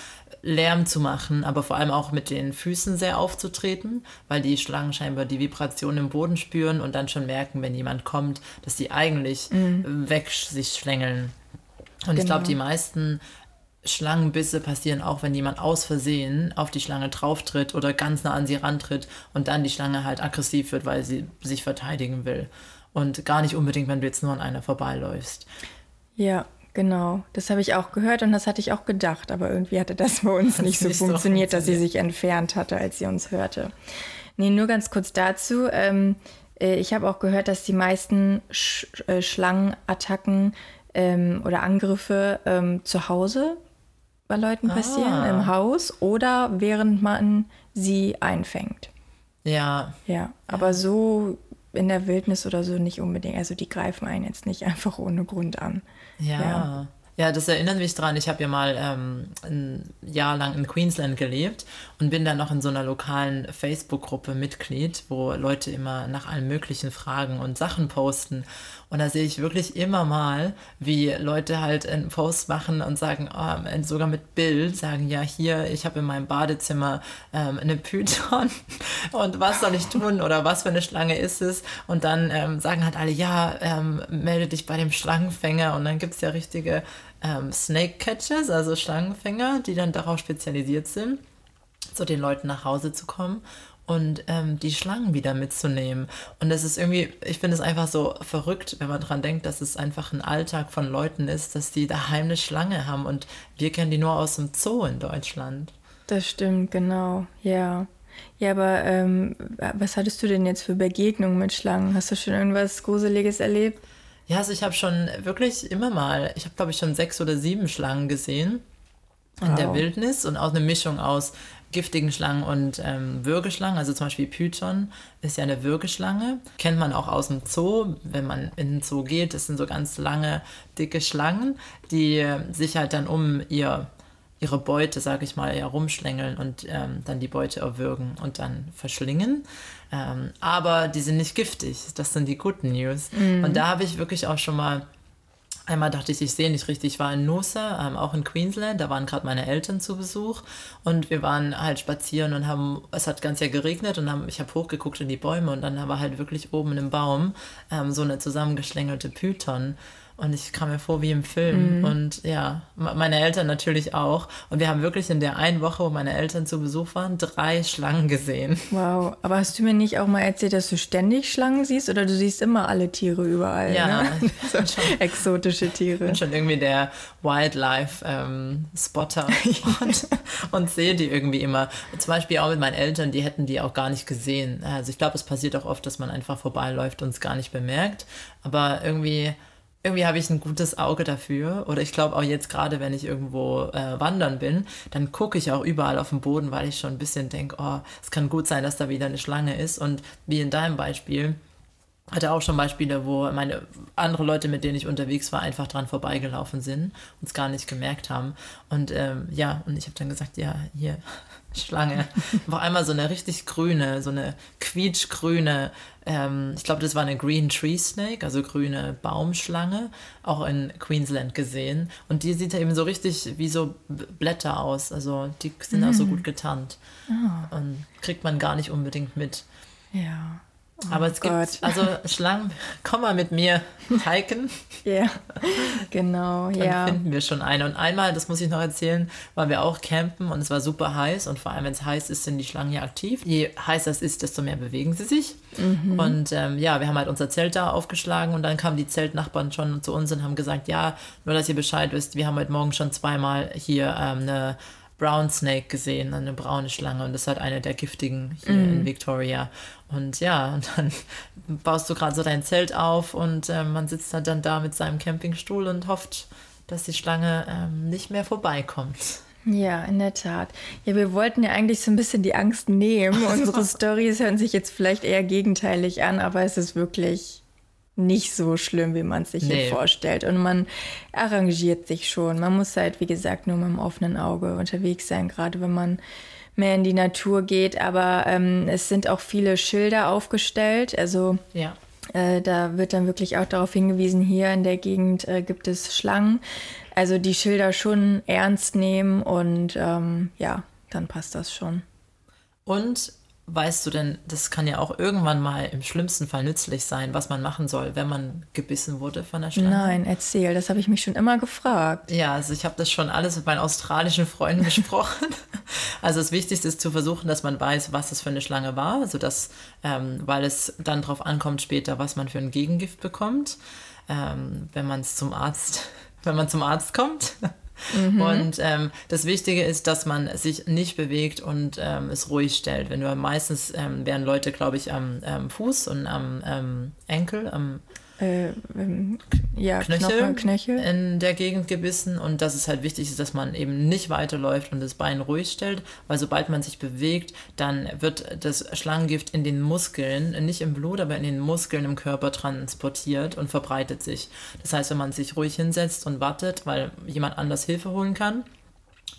Lärm zu machen, aber vor allem auch mit den Füßen sehr aufzutreten, weil die Schlangen scheinbar die Vibration im Boden spüren und dann schon merken, wenn jemand kommt, dass die eigentlich mhm. weg sich schlängeln. Und genau. ich glaube, die meisten Schlangenbisse passieren auch, wenn jemand aus Versehen auf die Schlange drauftritt oder ganz nah an sie rantritt und dann die Schlange halt aggressiv wird, weil sie sich verteidigen will. Und gar nicht unbedingt, wenn du jetzt nur an einer vorbeiläufst. Ja, genau. Das habe ich auch gehört und das hatte ich auch gedacht, aber irgendwie hatte das bei uns nicht so nicht funktioniert, so dass sie sich entfernt hatte, als sie uns hörte. Nee, nur ganz kurz dazu. Ähm, äh, ich habe auch gehört, dass die meisten Sch äh, Schlangenattacken ähm, oder Angriffe ähm, zu Hause bei Leuten passieren, ah. im Haus oder während man sie einfängt. Ja. Ja, aber so in der Wildnis oder so nicht unbedingt. Also die greifen einen jetzt nicht einfach ohne Grund an. Ja. ja. Ja, das erinnert mich dran. Ich habe ja mal ähm, ein Jahr lang in Queensland gelebt und bin dann noch in so einer lokalen Facebook-Gruppe Mitglied, wo Leute immer nach allen möglichen Fragen und Sachen posten. Und da sehe ich wirklich immer mal, wie Leute halt einen Post machen und sagen, oh, sogar mit Bild, sagen, ja, hier, ich habe in meinem Badezimmer ähm, eine Python und was soll ich tun oder was für eine Schlange ist es? Und dann ähm, sagen halt alle, ja, ähm, melde dich bei dem Schlangenfänger und dann gibt es ja richtige ähm, Snake Catchers, also Schlangenfänger, die dann darauf spezialisiert sind, zu den Leuten nach Hause zu kommen und ähm, die Schlangen wieder mitzunehmen. Und das ist irgendwie, ich finde es einfach so verrückt, wenn man daran denkt, dass es einfach ein Alltag von Leuten ist, dass die daheim eine Schlange haben und wir kennen die nur aus dem Zoo in Deutschland. Das stimmt, genau, ja. Ja, aber ähm, was hattest du denn jetzt für Begegnungen mit Schlangen? Hast du schon irgendwas Gruseliges erlebt? Ja, also ich habe schon wirklich immer mal, ich habe glaube ich schon sechs oder sieben Schlangen gesehen in wow. der Wildnis und auch eine Mischung aus giftigen Schlangen und ähm, Würgeschlangen. Also zum Beispiel Python ist ja eine Würgeschlange. Kennt man auch aus dem Zoo. Wenn man in den Zoo geht, das sind so ganz lange, dicke Schlangen, die sich halt dann um ihr ihre Beute, sage ich mal, herumschlängeln und ähm, dann die Beute erwürgen und dann verschlingen. Ähm, aber die sind nicht giftig. Das sind die guten News. Mhm. Und da habe ich wirklich auch schon mal Einmal dachte ich, ich sehe nicht richtig. Ich war in Noosa, ähm, auch in Queensland. Da waren gerade meine Eltern zu Besuch. Und wir waren halt spazieren und haben, es hat ganz ja geregnet und haben, ich habe hochgeguckt in die Bäume und dann war halt wirklich oben in einem Baum ähm, so eine zusammengeschlängelte Python. Und ich kam mir vor wie im Film. Mhm. Und ja, meine Eltern natürlich auch. Und wir haben wirklich in der einen Woche, wo meine Eltern zu Besuch waren, drei Schlangen gesehen. Wow. Aber hast du mir nicht auch mal erzählt, dass du ständig Schlangen siehst? Oder du siehst immer alle Tiere überall? Ja. Ne? so schon, exotische Tiere. Ich bin schon irgendwie der Wildlife-Spotter ähm, und, und sehe die irgendwie immer. Zum Beispiel auch mit meinen Eltern, die hätten die auch gar nicht gesehen. Also ich glaube, es passiert auch oft, dass man einfach vorbeiläuft und es gar nicht bemerkt. Aber irgendwie irgendwie habe ich ein gutes Auge dafür. Oder ich glaube auch jetzt gerade, wenn ich irgendwo äh, wandern bin, dann gucke ich auch überall auf den Boden, weil ich schon ein bisschen denke, oh, es kann gut sein, dass da wieder eine Schlange ist. Und wie in deinem Beispiel, hatte auch schon Beispiele, wo meine andere Leute, mit denen ich unterwegs war, einfach dran vorbeigelaufen sind und es gar nicht gemerkt haben. Und ähm, ja, und ich habe dann gesagt, ja, hier, Schlange. War einmal so eine richtig grüne, so eine quietschgrüne, ähm, ich glaube, das war eine Green Tree Snake, also grüne Baumschlange, auch in Queensland gesehen. Und die sieht ja eben so richtig wie so Blätter aus. Also die sind mm. auch so gut getarnt. Oh. Und kriegt man gar nicht unbedingt mit. Ja. Oh Aber es Gott. gibt, also Schlangen, komm mal mit mir hiken. Ja, genau, Dann ja. finden wir schon eine. Und einmal, das muss ich noch erzählen, waren wir auch campen und es war super heiß. Und vor allem, wenn es heiß ist, sind die Schlangen ja aktiv. Je heißer es ist, desto mehr bewegen sie sich. Mhm. Und ähm, ja, wir haben halt unser Zelt da aufgeschlagen und dann kamen die Zeltnachbarn schon zu uns und haben gesagt, ja, nur dass ihr Bescheid wisst, wir haben heute Morgen schon zweimal hier ähm, eine Brown Snake gesehen, eine braune Schlange und das ist halt eine der giftigen hier mm. in Victoria. Und ja, und dann baust du gerade so dein Zelt auf und äh, man sitzt halt dann da mit seinem Campingstuhl und hofft, dass die Schlange ähm, nicht mehr vorbeikommt. Ja, in der Tat. Ja, wir wollten ja eigentlich so ein bisschen die Angst nehmen. Unsere Stories hören sich jetzt vielleicht eher gegenteilig an, aber es ist wirklich nicht so schlimm, wie man es sich nee. hier vorstellt. Und man arrangiert sich schon. Man muss halt, wie gesagt, nur mit dem offenen Auge unterwegs sein, gerade wenn man mehr in die Natur geht. Aber ähm, es sind auch viele Schilder aufgestellt. Also ja. äh, da wird dann wirklich auch darauf hingewiesen, hier in der Gegend äh, gibt es Schlangen. Also die Schilder schon ernst nehmen und ähm, ja, dann passt das schon. Und weißt du denn, das kann ja auch irgendwann mal im schlimmsten Fall nützlich sein, was man machen soll, wenn man gebissen wurde von der Schlange? Nein, erzähl, das habe ich mich schon immer gefragt. Ja, also ich habe das schon alles mit meinen australischen Freunden besprochen. also das Wichtigste ist zu versuchen, dass man weiß, was das für eine Schlange war, also dass, ähm, weil es dann darauf ankommt später, was man für ein Gegengift bekommt, ähm, wenn man es zum Arzt, wenn man zum Arzt kommt. Mhm. Und ähm, das Wichtige ist, dass man sich nicht bewegt und ähm, es ruhig stellt. Wenn du meistens ähm, werden Leute, glaube ich, am Fuß und am Enkel, am äh, ähm, ja, Knöchel, Knochen, Knöchel in der Gegend gebissen und dass es halt wichtig ist, dass man eben nicht weiterläuft und das Bein ruhig stellt, weil sobald man sich bewegt, dann wird das Schlangengift in den Muskeln, nicht im Blut, aber in den Muskeln im Körper transportiert und verbreitet sich. Das heißt, wenn man sich ruhig hinsetzt und wartet, weil jemand anders Hilfe holen kann,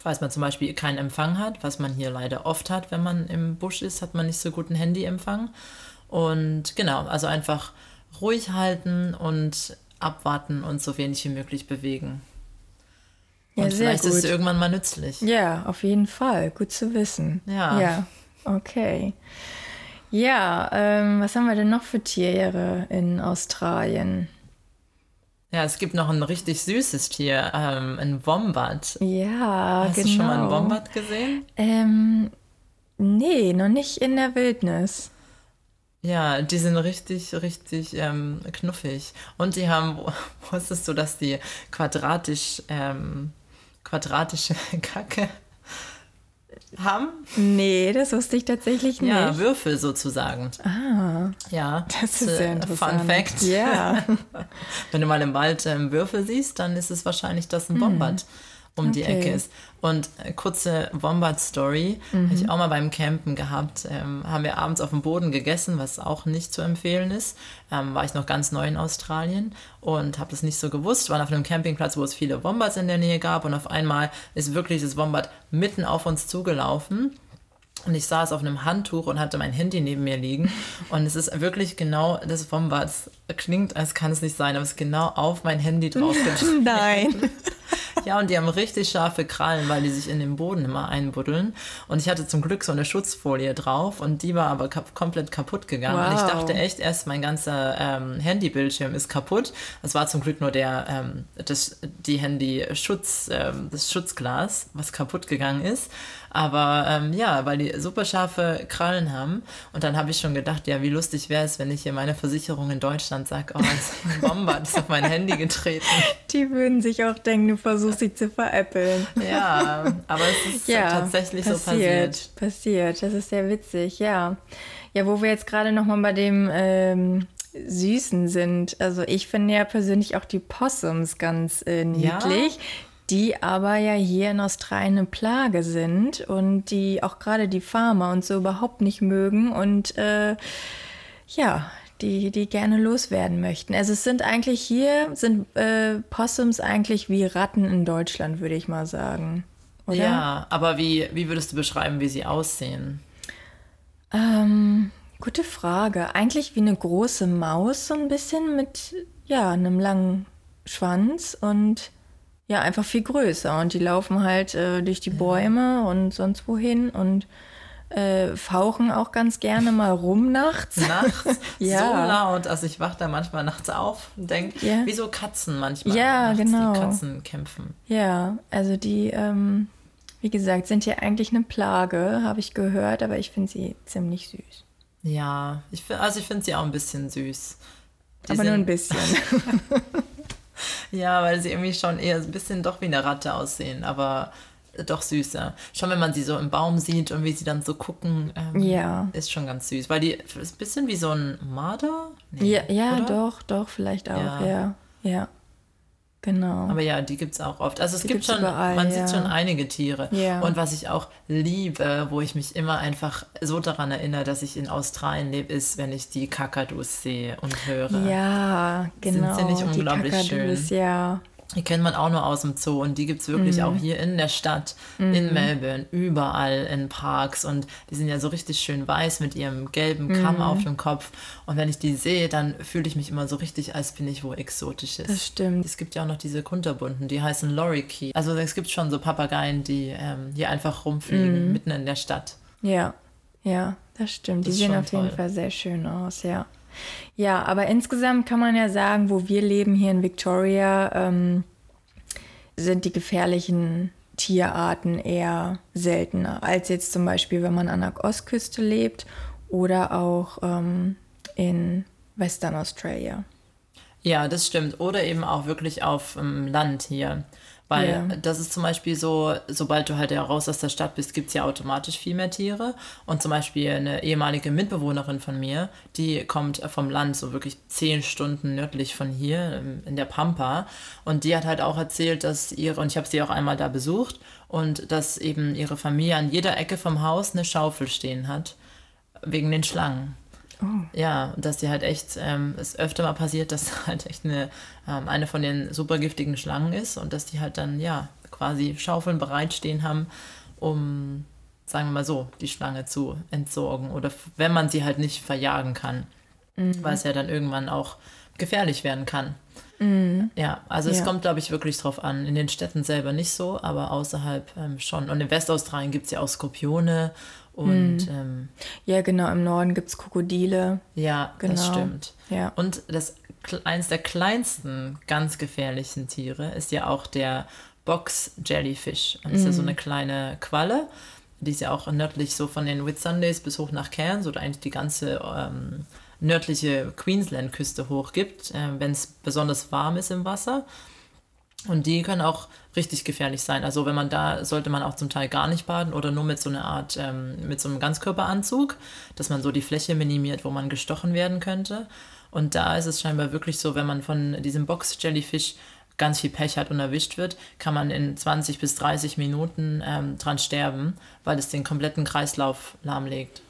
falls man zum Beispiel keinen Empfang hat, was man hier leider oft hat, wenn man im Busch ist, hat man nicht so guten Handyempfang. Und genau, also einfach ruhig halten und abwarten und so wenig wie möglich bewegen. Ja, und vielleicht gut. ist es irgendwann mal nützlich. Ja, auf jeden Fall. Gut zu wissen. Ja. Ja, okay. Ja, ähm, was haben wir denn noch für Tiere in Australien? Ja, es gibt noch ein richtig süßes Tier, ähm, ein Wombat. Ja, Hast genau. du schon mal einen genau. Wombat gesehen? Ähm, nee, noch nicht in der Wildnis. Ja, die sind richtig, richtig ähm, knuffig. Und die haben, wusstest du, dass die quadratisch, ähm, quadratische Kacke haben? Nee, das wusste ich tatsächlich nicht. Ja, Würfel sozusagen. Ah. Ja. Das ist sehr interessant. Fun Fact. Ja. Wenn du mal im Wald ähm, Würfel siehst, dann ist es wahrscheinlich das ein Wombat. Hm um okay. die Ecke ist. Und äh, kurze Wombat-Story, mhm. habe ich auch mal beim Campen gehabt. Ähm, haben wir abends auf dem Boden gegessen, was auch nicht zu empfehlen ist. Ähm, war ich noch ganz neu in Australien und habe das nicht so gewusst. Waren auf einem Campingplatz, wo es viele Wombats in der Nähe gab und auf einmal ist wirklich das Wombat mitten auf uns zugelaufen. Und ich saß auf einem Handtuch und hatte mein Handy neben mir liegen. Und es ist wirklich genau das Wombat. Klingt, als kann es nicht sein, aber es ist genau auf mein Handy drauf. Nein. Ja, und die haben richtig scharfe Krallen, weil die sich in den Boden immer einbuddeln. Und ich hatte zum Glück so eine Schutzfolie drauf und die war aber kap komplett kaputt gegangen. Wow. Und ich dachte echt erst, mein ganzer ähm, Handybildschirm ist kaputt. Es war zum Glück nur der, ähm, das, die Handy-Schutz, ähm, das Schutzglas, was kaputt gegangen ist. Aber ähm, ja, weil die super scharfe Krallen haben. Und dann habe ich schon gedacht, ja, wie lustig wäre es, wenn ich hier meine Versicherung in Deutschland sage, oh, ein Bomber ist auf mein Handy getreten. Die würden sich auch denken, du versuchst sie zu veräppeln. Ja, aber es ist ja, tatsächlich passiert, so passiert. Passiert, das ist sehr witzig, ja. Ja, wo wir jetzt gerade nochmal bei dem ähm, Süßen sind. Also ich finde ja persönlich auch die Possums ganz äh, niedlich. Ja? Die aber ja hier in Australien eine Plage sind und die auch gerade die Farmer und so überhaupt nicht mögen. Und äh, ja, die, die gerne loswerden möchten. Also es sind eigentlich hier, sind äh, Possums eigentlich wie Ratten in Deutschland, würde ich mal sagen. Oder? Ja, aber wie, wie würdest du beschreiben, wie sie aussehen? Ähm, gute Frage. Eigentlich wie eine große Maus, so ein bisschen mit, ja, einem langen Schwanz und ja, einfach viel größer. Und die laufen halt äh, durch die Bäume und sonst wohin und äh, fauchen auch ganz gerne mal rum nachts. Nachts? Ja. So laut. Also ich wache da manchmal nachts auf und denke, Ja. wie so Katzen manchmal. Ja, nachts genau. Die Katzen kämpfen. Ja, also die, ähm, wie gesagt, sind hier eigentlich eine Plage, habe ich gehört, aber ich finde sie ziemlich süß. Ja, ich, also ich finde sie auch ein bisschen süß. Die aber nur ein bisschen. Ja, weil sie irgendwie schon eher ein bisschen doch wie eine Ratte aussehen, aber doch süßer. Schon wenn man sie so im Baum sieht und wie sie dann so gucken, ähm, Ja. ist schon ganz süß. Weil die ist ein bisschen wie so ein Marder. Nee, ja, ja doch, doch, vielleicht auch, Ja. ja. Ja. Genau. Aber ja, die gibt es auch oft. Also es Die gibt schon, überall, man ja. sieht schon einige Tiere. Ja. Und was ich auch liebe, wo ich mich immer einfach so daran erinnere, dass ich in Australien lebe, ist, wenn ich die Kakadus sehe und höre. ja, genau. sie nicht unglaublich die Kakadus, schön? ja. Die kennt man auch nur aus dem Zoo und die gibt es wirklich Mhm. auch hier in der Stadt, in Melbourne, überall in Parks und die sind ja so richtig schön weiß mit ihrem gelben Mhm. Kamm auf dem Kopf und wenn ich die sehe, dann fühle ich mich immer so richtig, als bin ich wo Exotisches. Das stimmt. Es gibt ja auch noch diese Kunterbunten, die heißen Lorikeet. Also es gibt schon so Papageien, die ähm, hier einfach Mhm. rumfliegen, mitten in der Stadt. Ja, ja, das stimmt. Die Das ist sehen auf jeden toll. Fall sehr schön aus, ja. Ja, aber insgesamt kann man ja sagen, wo wir leben hier in Victoria, ähm, sind die gefährlichen Tierarten eher seltener als jetzt zum Beispiel, wenn man an der Ostküste lebt oder auch ähm, in Western Australia. Ja, das stimmt. Oder eben auch wirklich auf ähm, Land hier. Weil Ja. das ist zum Beispiel so, sobald du halt ja raus aus der Stadt bist, gibt es ja automatisch viel mehr Tiere. Und zum Beispiel eine ehemalige Mitbewohnerin von mir, die kommt vom Land, so wirklich zehn Stunden nördlich von hier, ähm, in der Pampa. Und die hat halt auch erzählt, dass ihre, und ich habe sie auch einmal da besucht, und dass eben ihre Familie an jeder Ecke vom Haus eine Schaufel stehen hat, wegen den Schlangen. Ja, und dass die halt echt, ähm, es öfter mal passiert, dass halt echt eine, ähm, eine von den super giftigen Schlangen ist und dass die halt dann, ja, quasi Schaufeln bereitstehen haben, um, sagen wir mal so, die Schlange zu entsorgen oder wenn man sie halt nicht verjagen kann, weil es ja dann irgendwann auch gefährlich werden kann. Ja, also es Ja. kommt, glaube ich, wirklich drauf an. In den Städten selber nicht so, aber außerhalb ähm, schon. Und in Westaustralien gibt es ja auch Skorpione und ähm, Ja, genau, im Norden gibt es Krokodile. ja, das Genau. stimmt. Ja. Und das eins der kleinsten ganz gefährlichen Tiere ist ja auch der Box Jellyfish. Und das ist ja so Mhm. eine kleine Qualle. Die ist ja auch nördlich so von den Whitsundays bis hoch nach Cairns oder eigentlich die ganze ähm, nördliche Queensland-Küste hoch gibt, äh, wenn es besonders warm ist im Wasser. Und die können auch richtig gefährlich sein. Also wenn man da, sollte man auch zum Teil gar nicht baden oder nur mit so einer Art, ähm, mit so einem Ganzkörperanzug, dass man so die Fläche minimiert, wo man gestochen werden könnte. Und da ist es scheinbar wirklich so, wenn man von diesem Box-Jellyfish ganz viel Pech hat und erwischt wird, kann man in 20 bis 30 Minuten ähm, dran sterben, weil es den kompletten Kreislauf lahmlegt.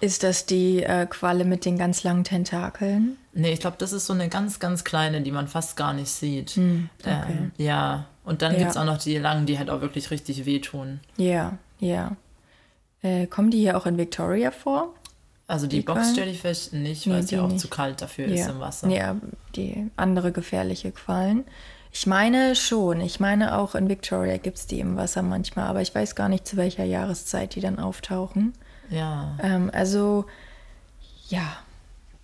Ist das die äh, Qualle mit den ganz langen Tentakeln? Nee, ich glaube, das ist so eine ganz, ganz kleine, die man fast gar nicht sieht. Hm, okay. ähm, ja, und dann Ja. gibt es auch noch die langen, die halt auch wirklich richtig wehtun. Ja, ja. Äh, kommen die hier auch in Victoria vor? Also die, Die Box? Jellyfish nicht, Nee, weil es ja auch nicht. zu kalt dafür ist ja. im Wasser. Ja, die andere gefährliche Quallen. Ich meine schon. Ich meine auch in Victoria gibt es die im Wasser manchmal, aber ich weiß gar nicht, zu welcher Jahreszeit die dann auftauchen. Ja. Ähm, also, ja,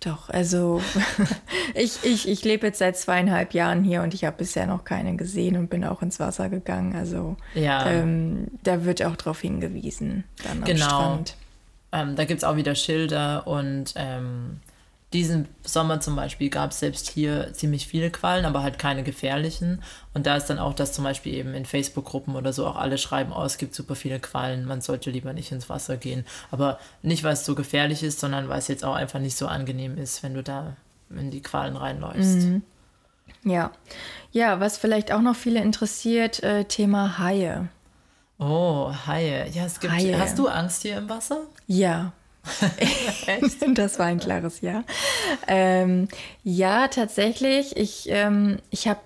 doch. Also, ich, ich, ich lebe jetzt seit zweieinhalb Jahren hier und ich habe bisher noch keine gesehen und bin auch ins Wasser gegangen. Also, Ja. ähm, da wird auch drauf hingewiesen, dann am Genau. Strand. Ähm, da gibt es auch wieder Schilder und ähm, diesen Sommer zum Beispiel gab es selbst hier ziemlich viele Quallen, aber halt keine gefährlichen. Und da ist dann auch, dass zum Beispiel eben in Facebook-Gruppen oder so auch alle schreiben, oh, es gibt super viele Quallen, man sollte lieber nicht ins Wasser gehen. Aber nicht, weil es so gefährlich ist, sondern weil es jetzt auch einfach nicht so angenehm ist, wenn du da in die Quallen reinläufst. Mhm. Ja. Ja, was vielleicht auch noch viele interessiert, äh, Thema Haie. Oh, Haie. Ja, es gibt. Haie. Hast du Angst hier im Wasser? Ja, das war ein klares Ja. Ähm, ja, tatsächlich. Ich, ähm, ich habe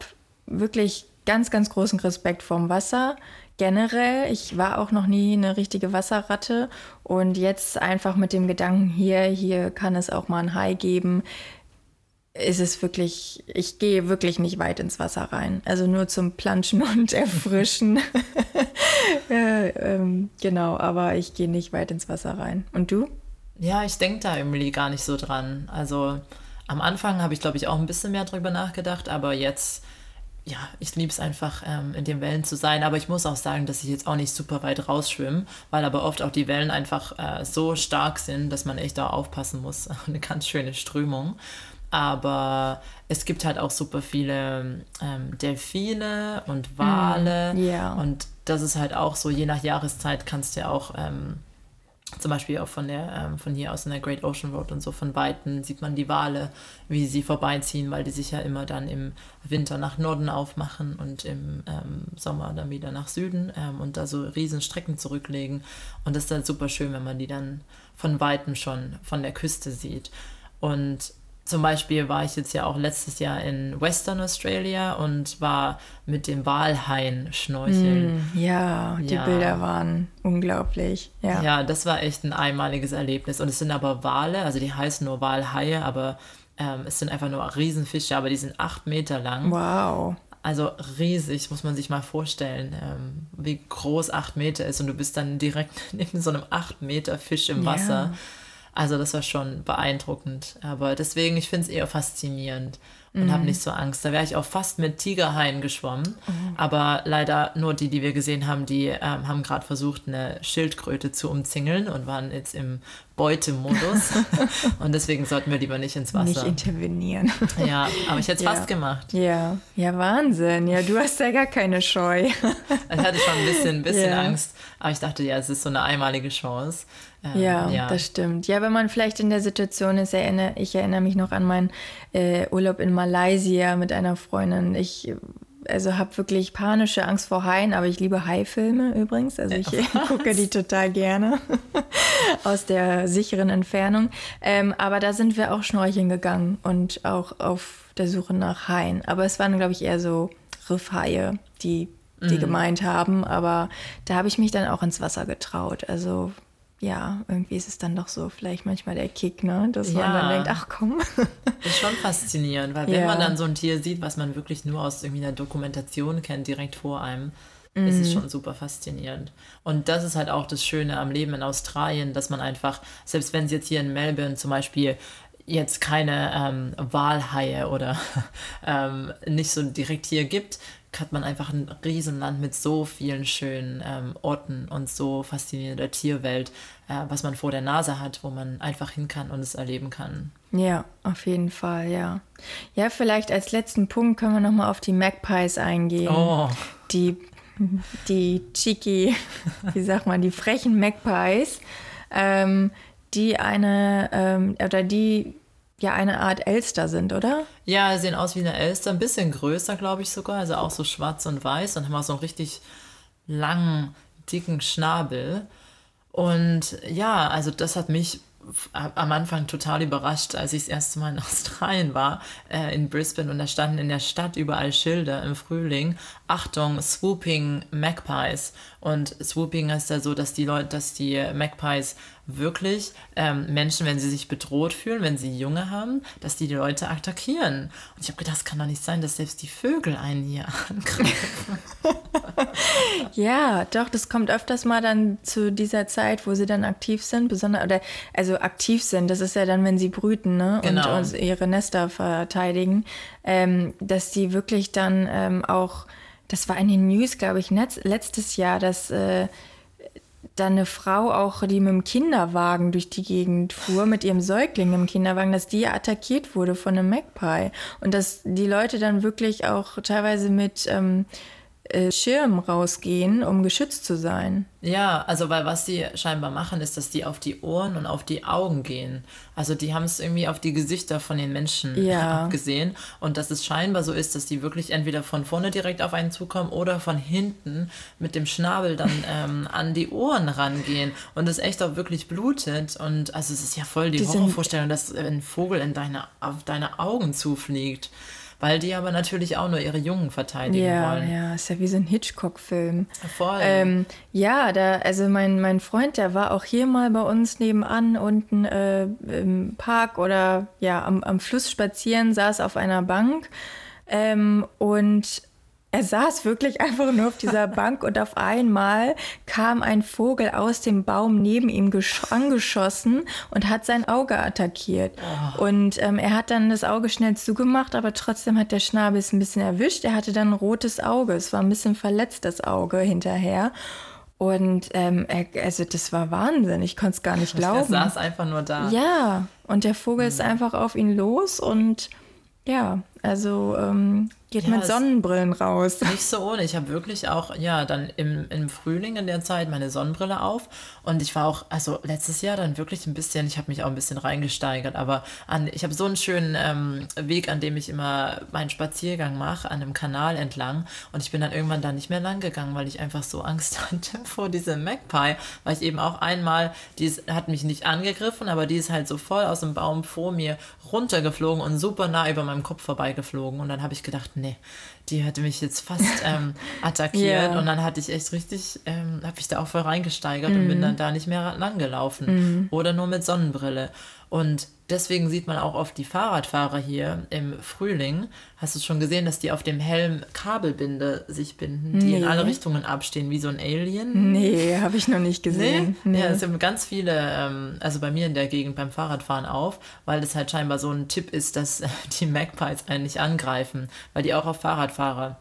wirklich ganz, ganz großen Respekt vorm Wasser. Generell, ich war auch noch nie eine richtige Wasserratte und jetzt einfach mit dem Gedanken hier, hier kann es auch mal ein Hai geben, ist es wirklich, ich gehe wirklich nicht weit ins Wasser rein. Also nur zum Planschen und Erfrischen. äh, ähm, genau, aber ich gehe nicht weit ins Wasser rein. Und du? Ja, ich denke da irgendwie gar nicht so dran. Also am Anfang habe ich, glaube ich, auch ein bisschen mehr drüber nachgedacht, aber jetzt, ja, ich liebe es einfach, ähm, in den Wellen zu sein. Aber ich muss auch sagen, dass ich jetzt auch nicht super weit rausschwimme, weil aber oft auch die Wellen einfach äh, so stark sind, dass man echt da aufpassen muss. Eine ganz schöne Strömung. Aber es gibt halt auch super viele ähm, Delfine und Wale. Mm, yeah. Und das ist halt auch so, je nach Jahreszeit kannst du ja auch ähm, zum Beispiel auch von der ähm, von hier aus in der Great Ocean Road und so von Weitem sieht man die Wale, wie sie vorbeiziehen, weil die sich ja immer dann im Winter nach Norden aufmachen und im ähm, Sommer dann wieder nach Süden ähm, und da so riesen Strecken zurücklegen. Und das ist dann super schön, wenn man die dann von Weitem schon von der Küste sieht. Und zum Beispiel war ich jetzt ja auch letztes Jahr in Western Australia und war mit dem Walhain schnorcheln. Mm, ja, die ja. Bilder waren unglaublich. Ja. ja, das war echt ein einmaliges Erlebnis. Und es sind aber Wale, also die heißen nur Walhaie, aber ähm, es sind einfach nur Riesenfische, aber die sind acht Meter lang. Wow. Also riesig, muss man sich mal vorstellen, ähm, wie groß acht Meter ist. Und du bist dann direkt neben so einem acht Meter Fisch im Wasser. Ja. Also das war schon beeindruckend. Aber deswegen, ich finde es eher faszinierend und mhm. habe nicht so Angst. Da wäre ich auch fast mit Tigerhaien geschwommen. Mhm. Aber leider nur die, die wir gesehen haben, die ähm, haben gerade versucht, eine Schildkröte zu umzingeln und waren jetzt im Beutemodus. und deswegen sollten wir lieber nicht ins Wasser. Nicht intervenieren. Ja, aber ich hätte es ja. fast gemacht. Ja, ja, Wahnsinn. Ja, du hast ja gar keine Scheu. ich hatte schon ein bisschen, ein bisschen ja. Angst, aber ich dachte, ja, es ist so eine einmalige Chance. Ähm, ja, ja, das stimmt. Ja, wenn man vielleicht in der Situation ist, erinnere, ich erinnere mich noch an meinen äh, Urlaub in Malaysia mit einer Freundin. Ich also habe wirklich panische Angst vor Haien, aber ich liebe Haifilme übrigens. Also ich Was? gucke die total gerne aus der sicheren Entfernung. Ähm, aber da sind wir auch schnorcheln gegangen und auch auf der Suche nach Haien. Aber es waren, glaube ich, eher so Riffhaie, die die mm. gemeint haben. Aber da habe ich mich dann auch ins Wasser getraut. Also ja, irgendwie ist es dann doch so vielleicht manchmal der Kick, ne? dass ja. man dann denkt, ach komm. Das ist schon faszinierend, weil wenn ja. man dann so ein Tier sieht, was man wirklich nur aus irgendwie einer Dokumentation kennt, direkt vor einem, mhm. ist es mhm. schon super faszinierend. Und das ist halt auch das Schöne am Leben in Australien, dass man einfach, selbst wenn es jetzt hier in Melbourne zum Beispiel jetzt keine ähm, Walhaie oder ähm, nicht so direkt hier gibt, hat man einfach ein Riesenland mit so vielen schönen ähm, Orten und so faszinierender Tierwelt, äh, was man vor der Nase hat, wo man einfach hin kann und es erleben kann. Ja, auf jeden Fall, ja. Ja, vielleicht als letzten Punkt können wir nochmal auf die Magpies eingehen. Oh. Die, die cheeky, wie sagt man, die frechen Magpies, ähm, die eine, ähm, oder die ja eine Art Elster sind, oder? Ja, sehen aus wie eine Elster, ein bisschen größer, glaube ich sogar, also auch so schwarz und weiß und haben auch so einen richtig langen, dicken Schnabel. Und ja, also das hat mich am Anfang total überrascht, als ich das erste Mal in Australien war, äh, in Brisbane, und da standen in der Stadt überall Schilder im Frühling. Achtung, Swooping Magpies. Und Swooping heißt ja so, dass die Leute, dass die Magpies wirklich ähm, Menschen, wenn sie sich bedroht fühlen, wenn sie Junge haben, dass die die Leute attackieren. Und ich habe gedacht, das kann doch nicht sein, dass selbst die Vögel einen hier angreifen. ja, doch, das kommt öfters mal dann zu dieser Zeit, wo sie dann aktiv sind, besonders, oder, also aktiv sind, das ist ja dann, wenn sie brüten, ne, genau. und, und ihre Nester verteidigen, ähm, dass die wirklich dann ähm, auch, das war in den News, glaube ich, letztes Jahr, dass äh, dann eine Frau auch, die mit dem Kinderwagen durch die Gegend fuhr, mit ihrem Säugling im Kinderwagen, dass die attackiert wurde von einem Magpie. Und dass die Leute dann wirklich auch teilweise mit, ähm, äh, Schirm rausgehen, um geschützt zu sein. Ja, also weil was die scheinbar machen, ist, dass die auf die Ohren und auf die Augen gehen. Also die haben es irgendwie auf die Gesichter von den Menschen Ja. abgesehen. Und dass es scheinbar so ist, dass die wirklich entweder von vorne direkt auf einen zukommen oder von hinten mit dem Schnabel dann ähm, an die Ohren rangehen. Und es echt auch wirklich blutet. Und also es ist ja voll die, Die Horrorvorstellung, dass ein Vogel in deine, auf deine Augen zufliegt. Weil die aber natürlich auch nur ihre Jungen verteidigen Ja, wollen. ja, ist ja wie so ein Hitchcock-Film. Voll. Ähm, ja, da, also mein, mein Freund, der war auch hier mal bei uns nebenan unten äh, im Park oder ja, am, am Fluss spazieren, saß auf einer Bank ähm, und er saß wirklich einfach nur auf dieser Bank und auf einmal kam ein Vogel aus dem Baum neben ihm gesch- angeschossen und hat sein Auge attackiert. Und ähm, er hat dann das Auge schnell zugemacht, aber trotzdem hat der Schnabel es ein bisschen erwischt. Er hatte dann ein rotes Auge. Es war ein bisschen verletzt, das Auge hinterher. Und ähm, er, also das war Wahnsinn. Ich konnte es gar nicht er glauben. saß einfach nur da. Ja, und der Vogel ist Mhm. einfach auf ihn los und ja, also ähm, geht Ja, mit Sonnenbrillen raus. Nicht so ohne. Ich habe wirklich auch, ja, dann im, im Frühling in der Zeit meine Sonnenbrille auf. Und ich war auch, also letztes Jahr dann wirklich ein bisschen, ich habe mich auch ein bisschen reingesteigert, aber an, ich habe so einen schönen ähm, Weg, an dem ich immer meinen Spaziergang mache, an einem Kanal entlang. Und ich bin dann irgendwann da nicht mehr lang gegangen, weil ich einfach so Angst hatte vor diesem Magpie, weil ich eben auch einmal, die ist, hat mich nicht angegriffen, aber die ist halt so voll aus dem Baum vor mir runtergeflogen und super nah über meinem Kopf vorbeigeflogen. Und dann habe ich gedacht, nee, die hätte mich jetzt fast ähm, attackiert. Ja. Und dann hatte ich echt richtig, ähm, habe ich da auch voll reingesteigert und bin dann da nicht mehr lang gelaufen. Oder nur mit Sonnenbrille. Und deswegen sieht man auch oft die Fahrradfahrer hier im Frühling. Hast du schon gesehen, dass die auf dem Helm Kabelbinde sich binden, die in Nee. alle Richtungen abstehen, wie so ein Alien? Nee, habe ich noch nicht gesehen. Nee? Ja, es sind ganz viele, ähm, also bei mir in der Gegend beim Fahrradfahren auf, weil das halt scheinbar so ein Tipp ist, dass die Magpies einen nicht angreifen, weil die auch auf Fahrradfahrer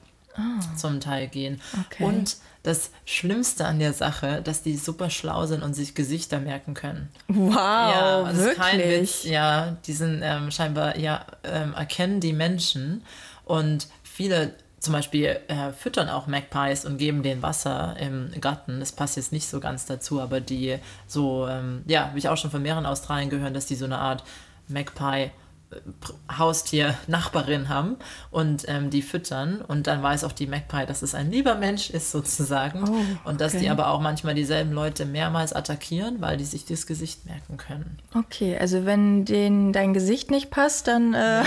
zum Teil gehen. Okay. Und das Schlimmste an der Sache, dass die super schlau sind und sich Gesichter merken können. Wow, ja, das wirklich. ist kein Witz. Ja, die sind ähm, scheinbar, ja, ähm, erkennen die Menschen und viele zum Beispiel äh, füttern auch Magpies und geben denen Wasser im Garten. Das passt jetzt nicht so ganz dazu, aber die so, ähm, ja, habe ich auch schon von mehreren Australien gehört, dass die so eine Art Magpie Haustier Nachbarin haben und ähm, die füttern und dann weiß auch die Magpie, dass es ein lieber Mensch ist sozusagen Oh, und dass die okay. aber auch manchmal dieselben Leute mehrmals attackieren, weil die sich das Gesicht merken können. Okay, also wenn denen dein Gesicht nicht passt, dann äh,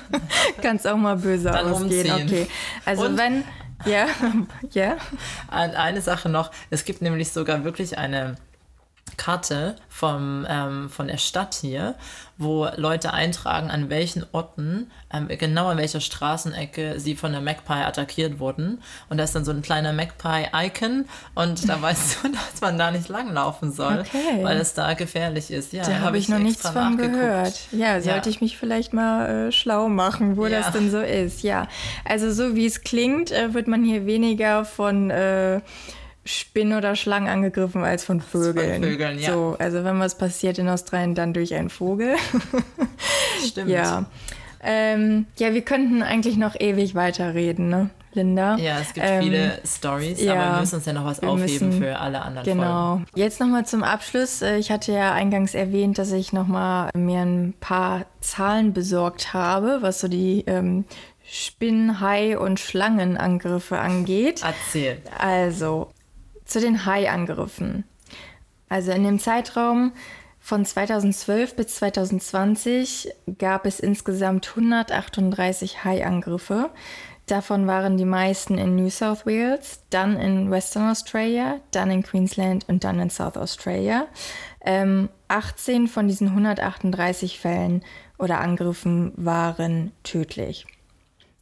kann es auch mal böse Dann ausgehen. umziehen. Okay, also Und- wenn, ja, ja, Ein- Eine Sache noch, es gibt nämlich sogar wirklich eine Karte vom, ähm, von der Stadt hier, wo Leute eintragen, an welchen Orten, ähm, genau an welcher Straßenecke sie von der Magpie attackiert wurden. Und da ist dann so ein kleiner Magpie-Icon und da weißt du, dass man da nicht langlaufen soll, Okay. weil es da gefährlich ist. Ja, da hab habe ich noch nichts von gehört. Ja, sollte Ja. ich mich vielleicht mal äh, schlau machen, wo Ja. das denn so ist. Ja, also so wie es klingt, äh, wird man hier weniger von äh, Spinnen oder Schlangen angegriffen als von Vögeln. Vögeln, ja. So, also wenn was passiert in Australien, dann durch einen Vogel. Stimmt. Ja. Ähm, ja, wir könnten eigentlich noch ewig weiterreden, ne, Linda? Ja, es gibt Ähm, viele Stories, ja, aber wir müssen uns ja noch was aufheben müssen- für alle anderen Folgen. Genau. Jetzt nochmal zum Abschluss. Äh, Ich hatte ja eingangs erwähnt, dass ich nochmal mir ein paar Zahlen besorgt habe, was so die ähm, Spinnen-, Hai- und Schlangenangriffe angeht. Erzähl. Also, zu den Hai-Angriffen. Also in dem Zeitraum von 2012 bis 2020 gab es insgesamt 138 Hai-Angriffe. Davon waren die meisten in New South Wales, dann in Western Australia, dann in Queensland und dann in South Australia. Ähm, 18 von diesen 138 Fällen oder Angriffen waren tödlich.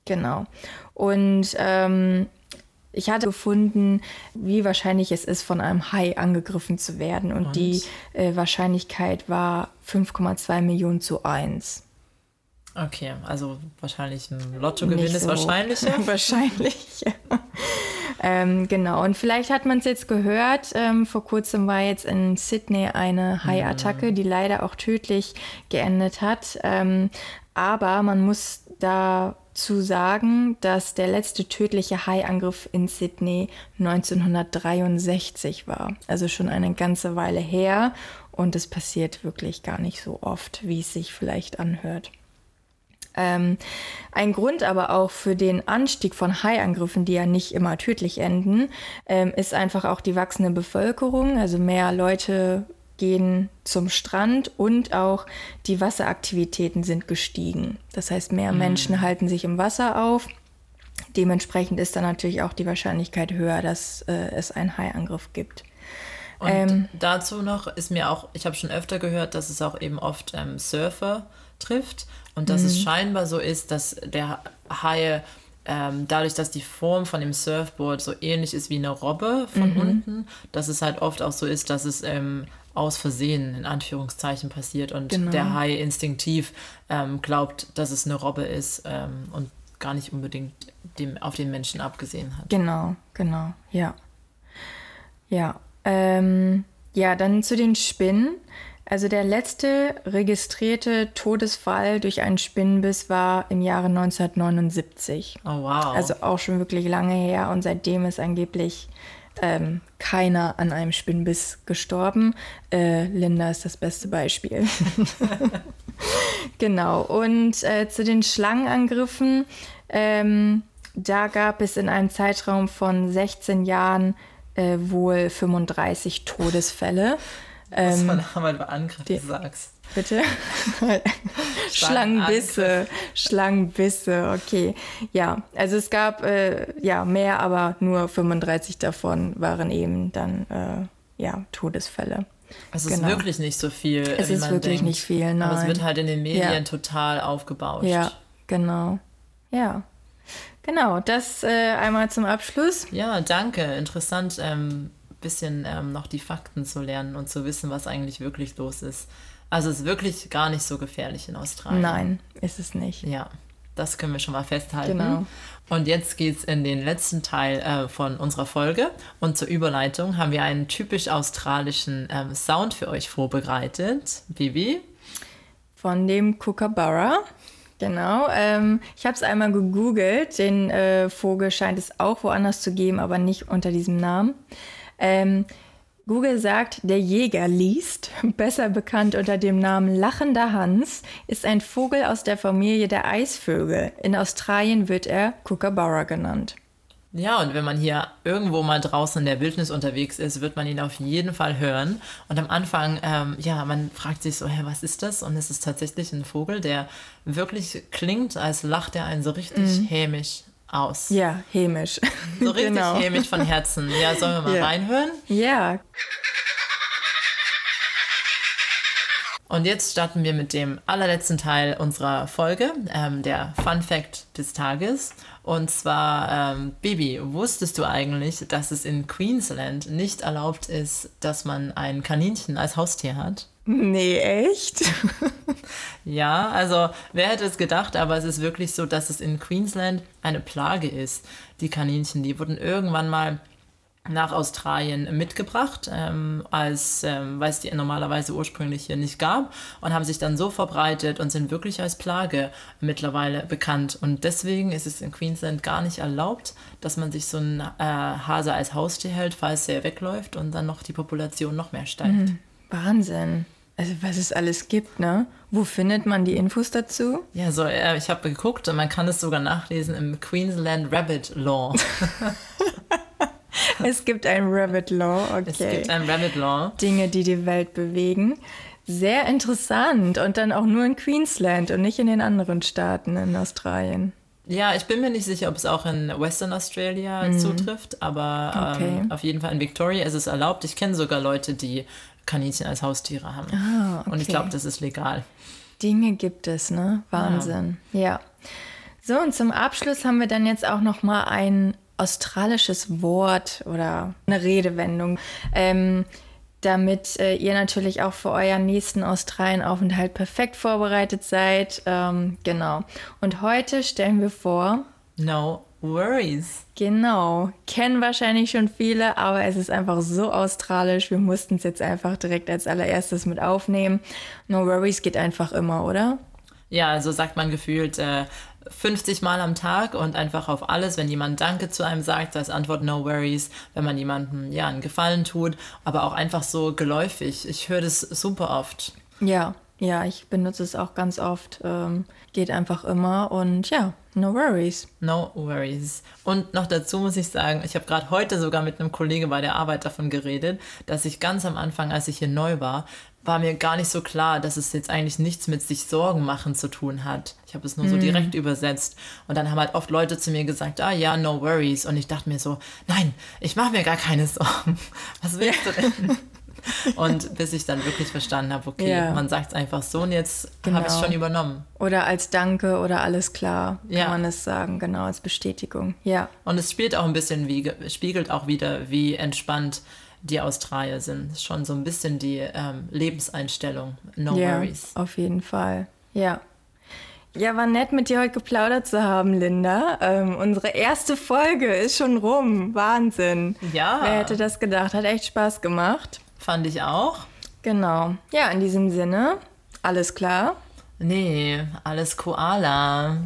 Genau. Und ähm, ich hatte gefunden, wie wahrscheinlich es ist, von einem Hai angegriffen zu werden. Und, Und? die äh, Wahrscheinlichkeit war 5,2 Millionen zu 1. Okay, also wahrscheinlich ein Lottogewinn ist so hoch. wahrscheinlicher. Wahrscheinlich. ähm, genau. Und vielleicht hat man es jetzt gehört. Ähm, vor kurzem war jetzt in Sydney eine Hai-Attacke, die leider auch tödlich geendet hat. Ähm, aber man muss da dazu sagen, dass der letzte tödliche Haiangriff in Sydney 1963 war. Also schon eine ganze Weile her und es passiert wirklich gar nicht so oft, wie es sich vielleicht anhört. Ähm, ein Grund aber auch für den Anstieg von Haiangriffen, die ja nicht immer tödlich enden, ähm, ist einfach auch die wachsende Bevölkerung. Also mehr Leute gehen zum Strand und auch die Wasseraktivitäten sind gestiegen. Das heißt, mehr mhm. Menschen halten sich im Wasser auf. Dementsprechend ist dann natürlich auch die Wahrscheinlichkeit höher, dass äh, es einen Haiangriff gibt. Und ähm, dazu noch ist mir auch, ich habe schon öfter gehört, dass es auch eben oft ähm, Surfer trifft und dass es mhm. scheinbar so ist, dass der Hai ähm, dadurch, dass die Form von dem Surfboard so ähnlich ist wie eine Robbe von mhm. unten, dass es halt oft auch so ist, dass es ähm, aus Versehen in Anführungszeichen passiert und genau. der Hai instinktiv ähm, glaubt, dass es eine Robbe ist ähm, und gar nicht unbedingt dem, auf den Menschen abgesehen hat. Genau, genau, ja. Ja, ähm, ja, dann zu den Spinnen. Also der letzte registrierte Todesfall durch einen Spinnenbiss war im Jahre 1979. Oh wow. Also auch schon wirklich lange her und seitdem ist angeblich ähm, keiner an einem Spinnenbiss gestorben. Äh, Linda ist das beste Beispiel. genau. Und äh, zu den Schlangenangriffen, ähm, da gab es in einem Zeitraum von 16 Jahren äh, wohl 35 Todesfälle. Was ähm, man einmal über Angriffe sagst. Bitte? Schlangenbisse. Schlangenbisse, okay. Ja, also es gab äh, ja mehr, aber nur 35 davon waren eben dann äh, ja, Todesfälle. Es ist genau. wirklich nicht so viel. Es ist wirklich denkt. nicht viel, nein. Aber es wird halt in den Medien ja. total aufgebaut. Ja, genau. Ja. Genau, das äh, einmal zum Abschluss. Ja, danke. Interessant, ähm, bisschen ähm, noch die Fakten zu lernen und zu wissen, was eigentlich wirklich los ist. Also es ist wirklich gar nicht so gefährlich in Australien. Nein, ist es nicht. Ja, das können wir schon mal festhalten. Genau. Und jetzt geht es in den letzten Teil äh, von unserer Folge. Und zur Überleitung haben wir einen typisch australischen ähm, Sound für euch vorbereitet. Bibi? Von dem Kookaburra. Genau. Ähm, ich habe es einmal gegoogelt. Den äh, Vogel scheint es auch woanders zu geben, aber nicht unter diesem Namen. Ähm, Google sagt, der Jäger liest, besser bekannt unter dem Namen Lachender Hans, ist ein Vogel aus der Familie der Eisvögel. In Australien wird er Kookaburra genannt. Ja, und wenn man hier irgendwo mal draußen in der Wildnis unterwegs ist, wird man ihn auf jeden Fall hören. Und am Anfang, ähm, ja, man fragt sich so, hä, was ist das? Und es ist tatsächlich ein Vogel, der wirklich klingt, als lacht er einen so richtig mhm. hämisch aus. Ja, hämisch. So richtig genau. hämisch von Herzen. Ja, sollen wir mal ja. reinhören? Ja. Und jetzt starten wir mit dem allerletzten Teil unserer Folge, ähm, der Fun Fact des Tages. Und zwar, ähm, Bibi, wusstest du eigentlich, dass es in Queensland nicht erlaubt ist, dass man ein Kaninchen als Haustier hat? Nee, echt? ja, also wer hätte es gedacht, aber es ist wirklich so, dass es in Queensland eine Plage ist. Die Kaninchen, die wurden irgendwann mal nach Australien mitgebracht, ähm, als, ähm, weil es die normalerweise ursprünglich hier nicht gab und haben sich dann so verbreitet und sind wirklich als Plage mittlerweile bekannt. Und deswegen ist es in Queensland gar nicht erlaubt, dass man sich so einen äh, Hase als Haustier hält, falls er wegläuft und dann noch die Population noch mehr steigt. Mhm. Wahnsinn. Also was es alles gibt, ne? Wo findet man die Infos dazu? Ja, so, äh, ich habe geguckt und man kann es sogar nachlesen im Queensland Rabbit Law. es gibt ein Rabbit Law, okay. Es gibt ein Rabbit Law. Dinge, die die Welt bewegen. Sehr interessant und dann auch nur in Queensland und nicht in den anderen Staaten in Australien. Ja, ich bin mir nicht sicher, ob es auch in Western Australia mhm. zutrifft, aber okay. ähm, auf jeden Fall in Victoria ist es erlaubt. Ich kenne sogar Leute, die Kaninchen als Haustiere haben. Ah, okay. Und ich glaube, das ist legal. Dinge gibt es, ne? Wahnsinn. Ja. ja. So, und zum Abschluss haben wir dann jetzt auch noch mal ein australisches Wort oder eine Redewendung, ähm, damit äh, ihr natürlich auch für euren nächsten Australienaufenthalt perfekt vorbereitet seid. Ähm, genau. Und heute stellen wir vor. No Worries. Genau. Kennen wahrscheinlich schon viele, aber es ist einfach so australisch. Wir mussten es jetzt einfach direkt als allererstes mit aufnehmen. No Worries geht einfach immer, oder? Ja, also sagt man gefühlt äh, 50 Mal am Tag und einfach auf alles, wenn jemand Danke zu einem sagt, als Antwort No Worries, wenn man jemandem ja einen Gefallen tut, aber auch einfach so geläufig. Ich höre das super oft. Ja, ja, ich benutze es auch ganz oft. Ähm, geht einfach immer und ja, no worries. No worries. Und noch dazu muss ich sagen, ich habe gerade heute sogar mit einem Kollegen bei der Arbeit davon geredet, dass ich ganz am Anfang, als ich hier neu war, war mir gar nicht so klar, dass es jetzt eigentlich nichts mit sich Sorgen machen zu tun hat. Ich habe es nur so direkt übersetzt. Und dann haben halt oft Leute zu mir gesagt, ah ja, no worries. Und ich dachte mir so, nein, ich mache mir gar keine Sorgen. Was willst du denn? Und bis ich dann wirklich verstanden habe, okay, Ja. man sagt es einfach so und jetzt Genau. habe ich es schon übernommen. Oder als Danke oder alles klar, kann Ja. man es sagen, genau, als Bestätigung. Ja. Und es spielt auch ein bisschen wie, spiegelt auch wieder, wie entspannt die Australier sind. Schon so ein bisschen die ähm, Lebenseinstellung. No ja, worries. auf jeden Fall. Ja. Ja, war nett, mit dir heute geplaudert zu haben, Linda. Ähm, unsere erste Folge ist schon rum. Wahnsinn. Ja. Wer hätte das gedacht? Hat echt Spaß gemacht. Fand ich auch. Genau. Ja, in diesem Sinne, alles klar. Nee, alles Koala.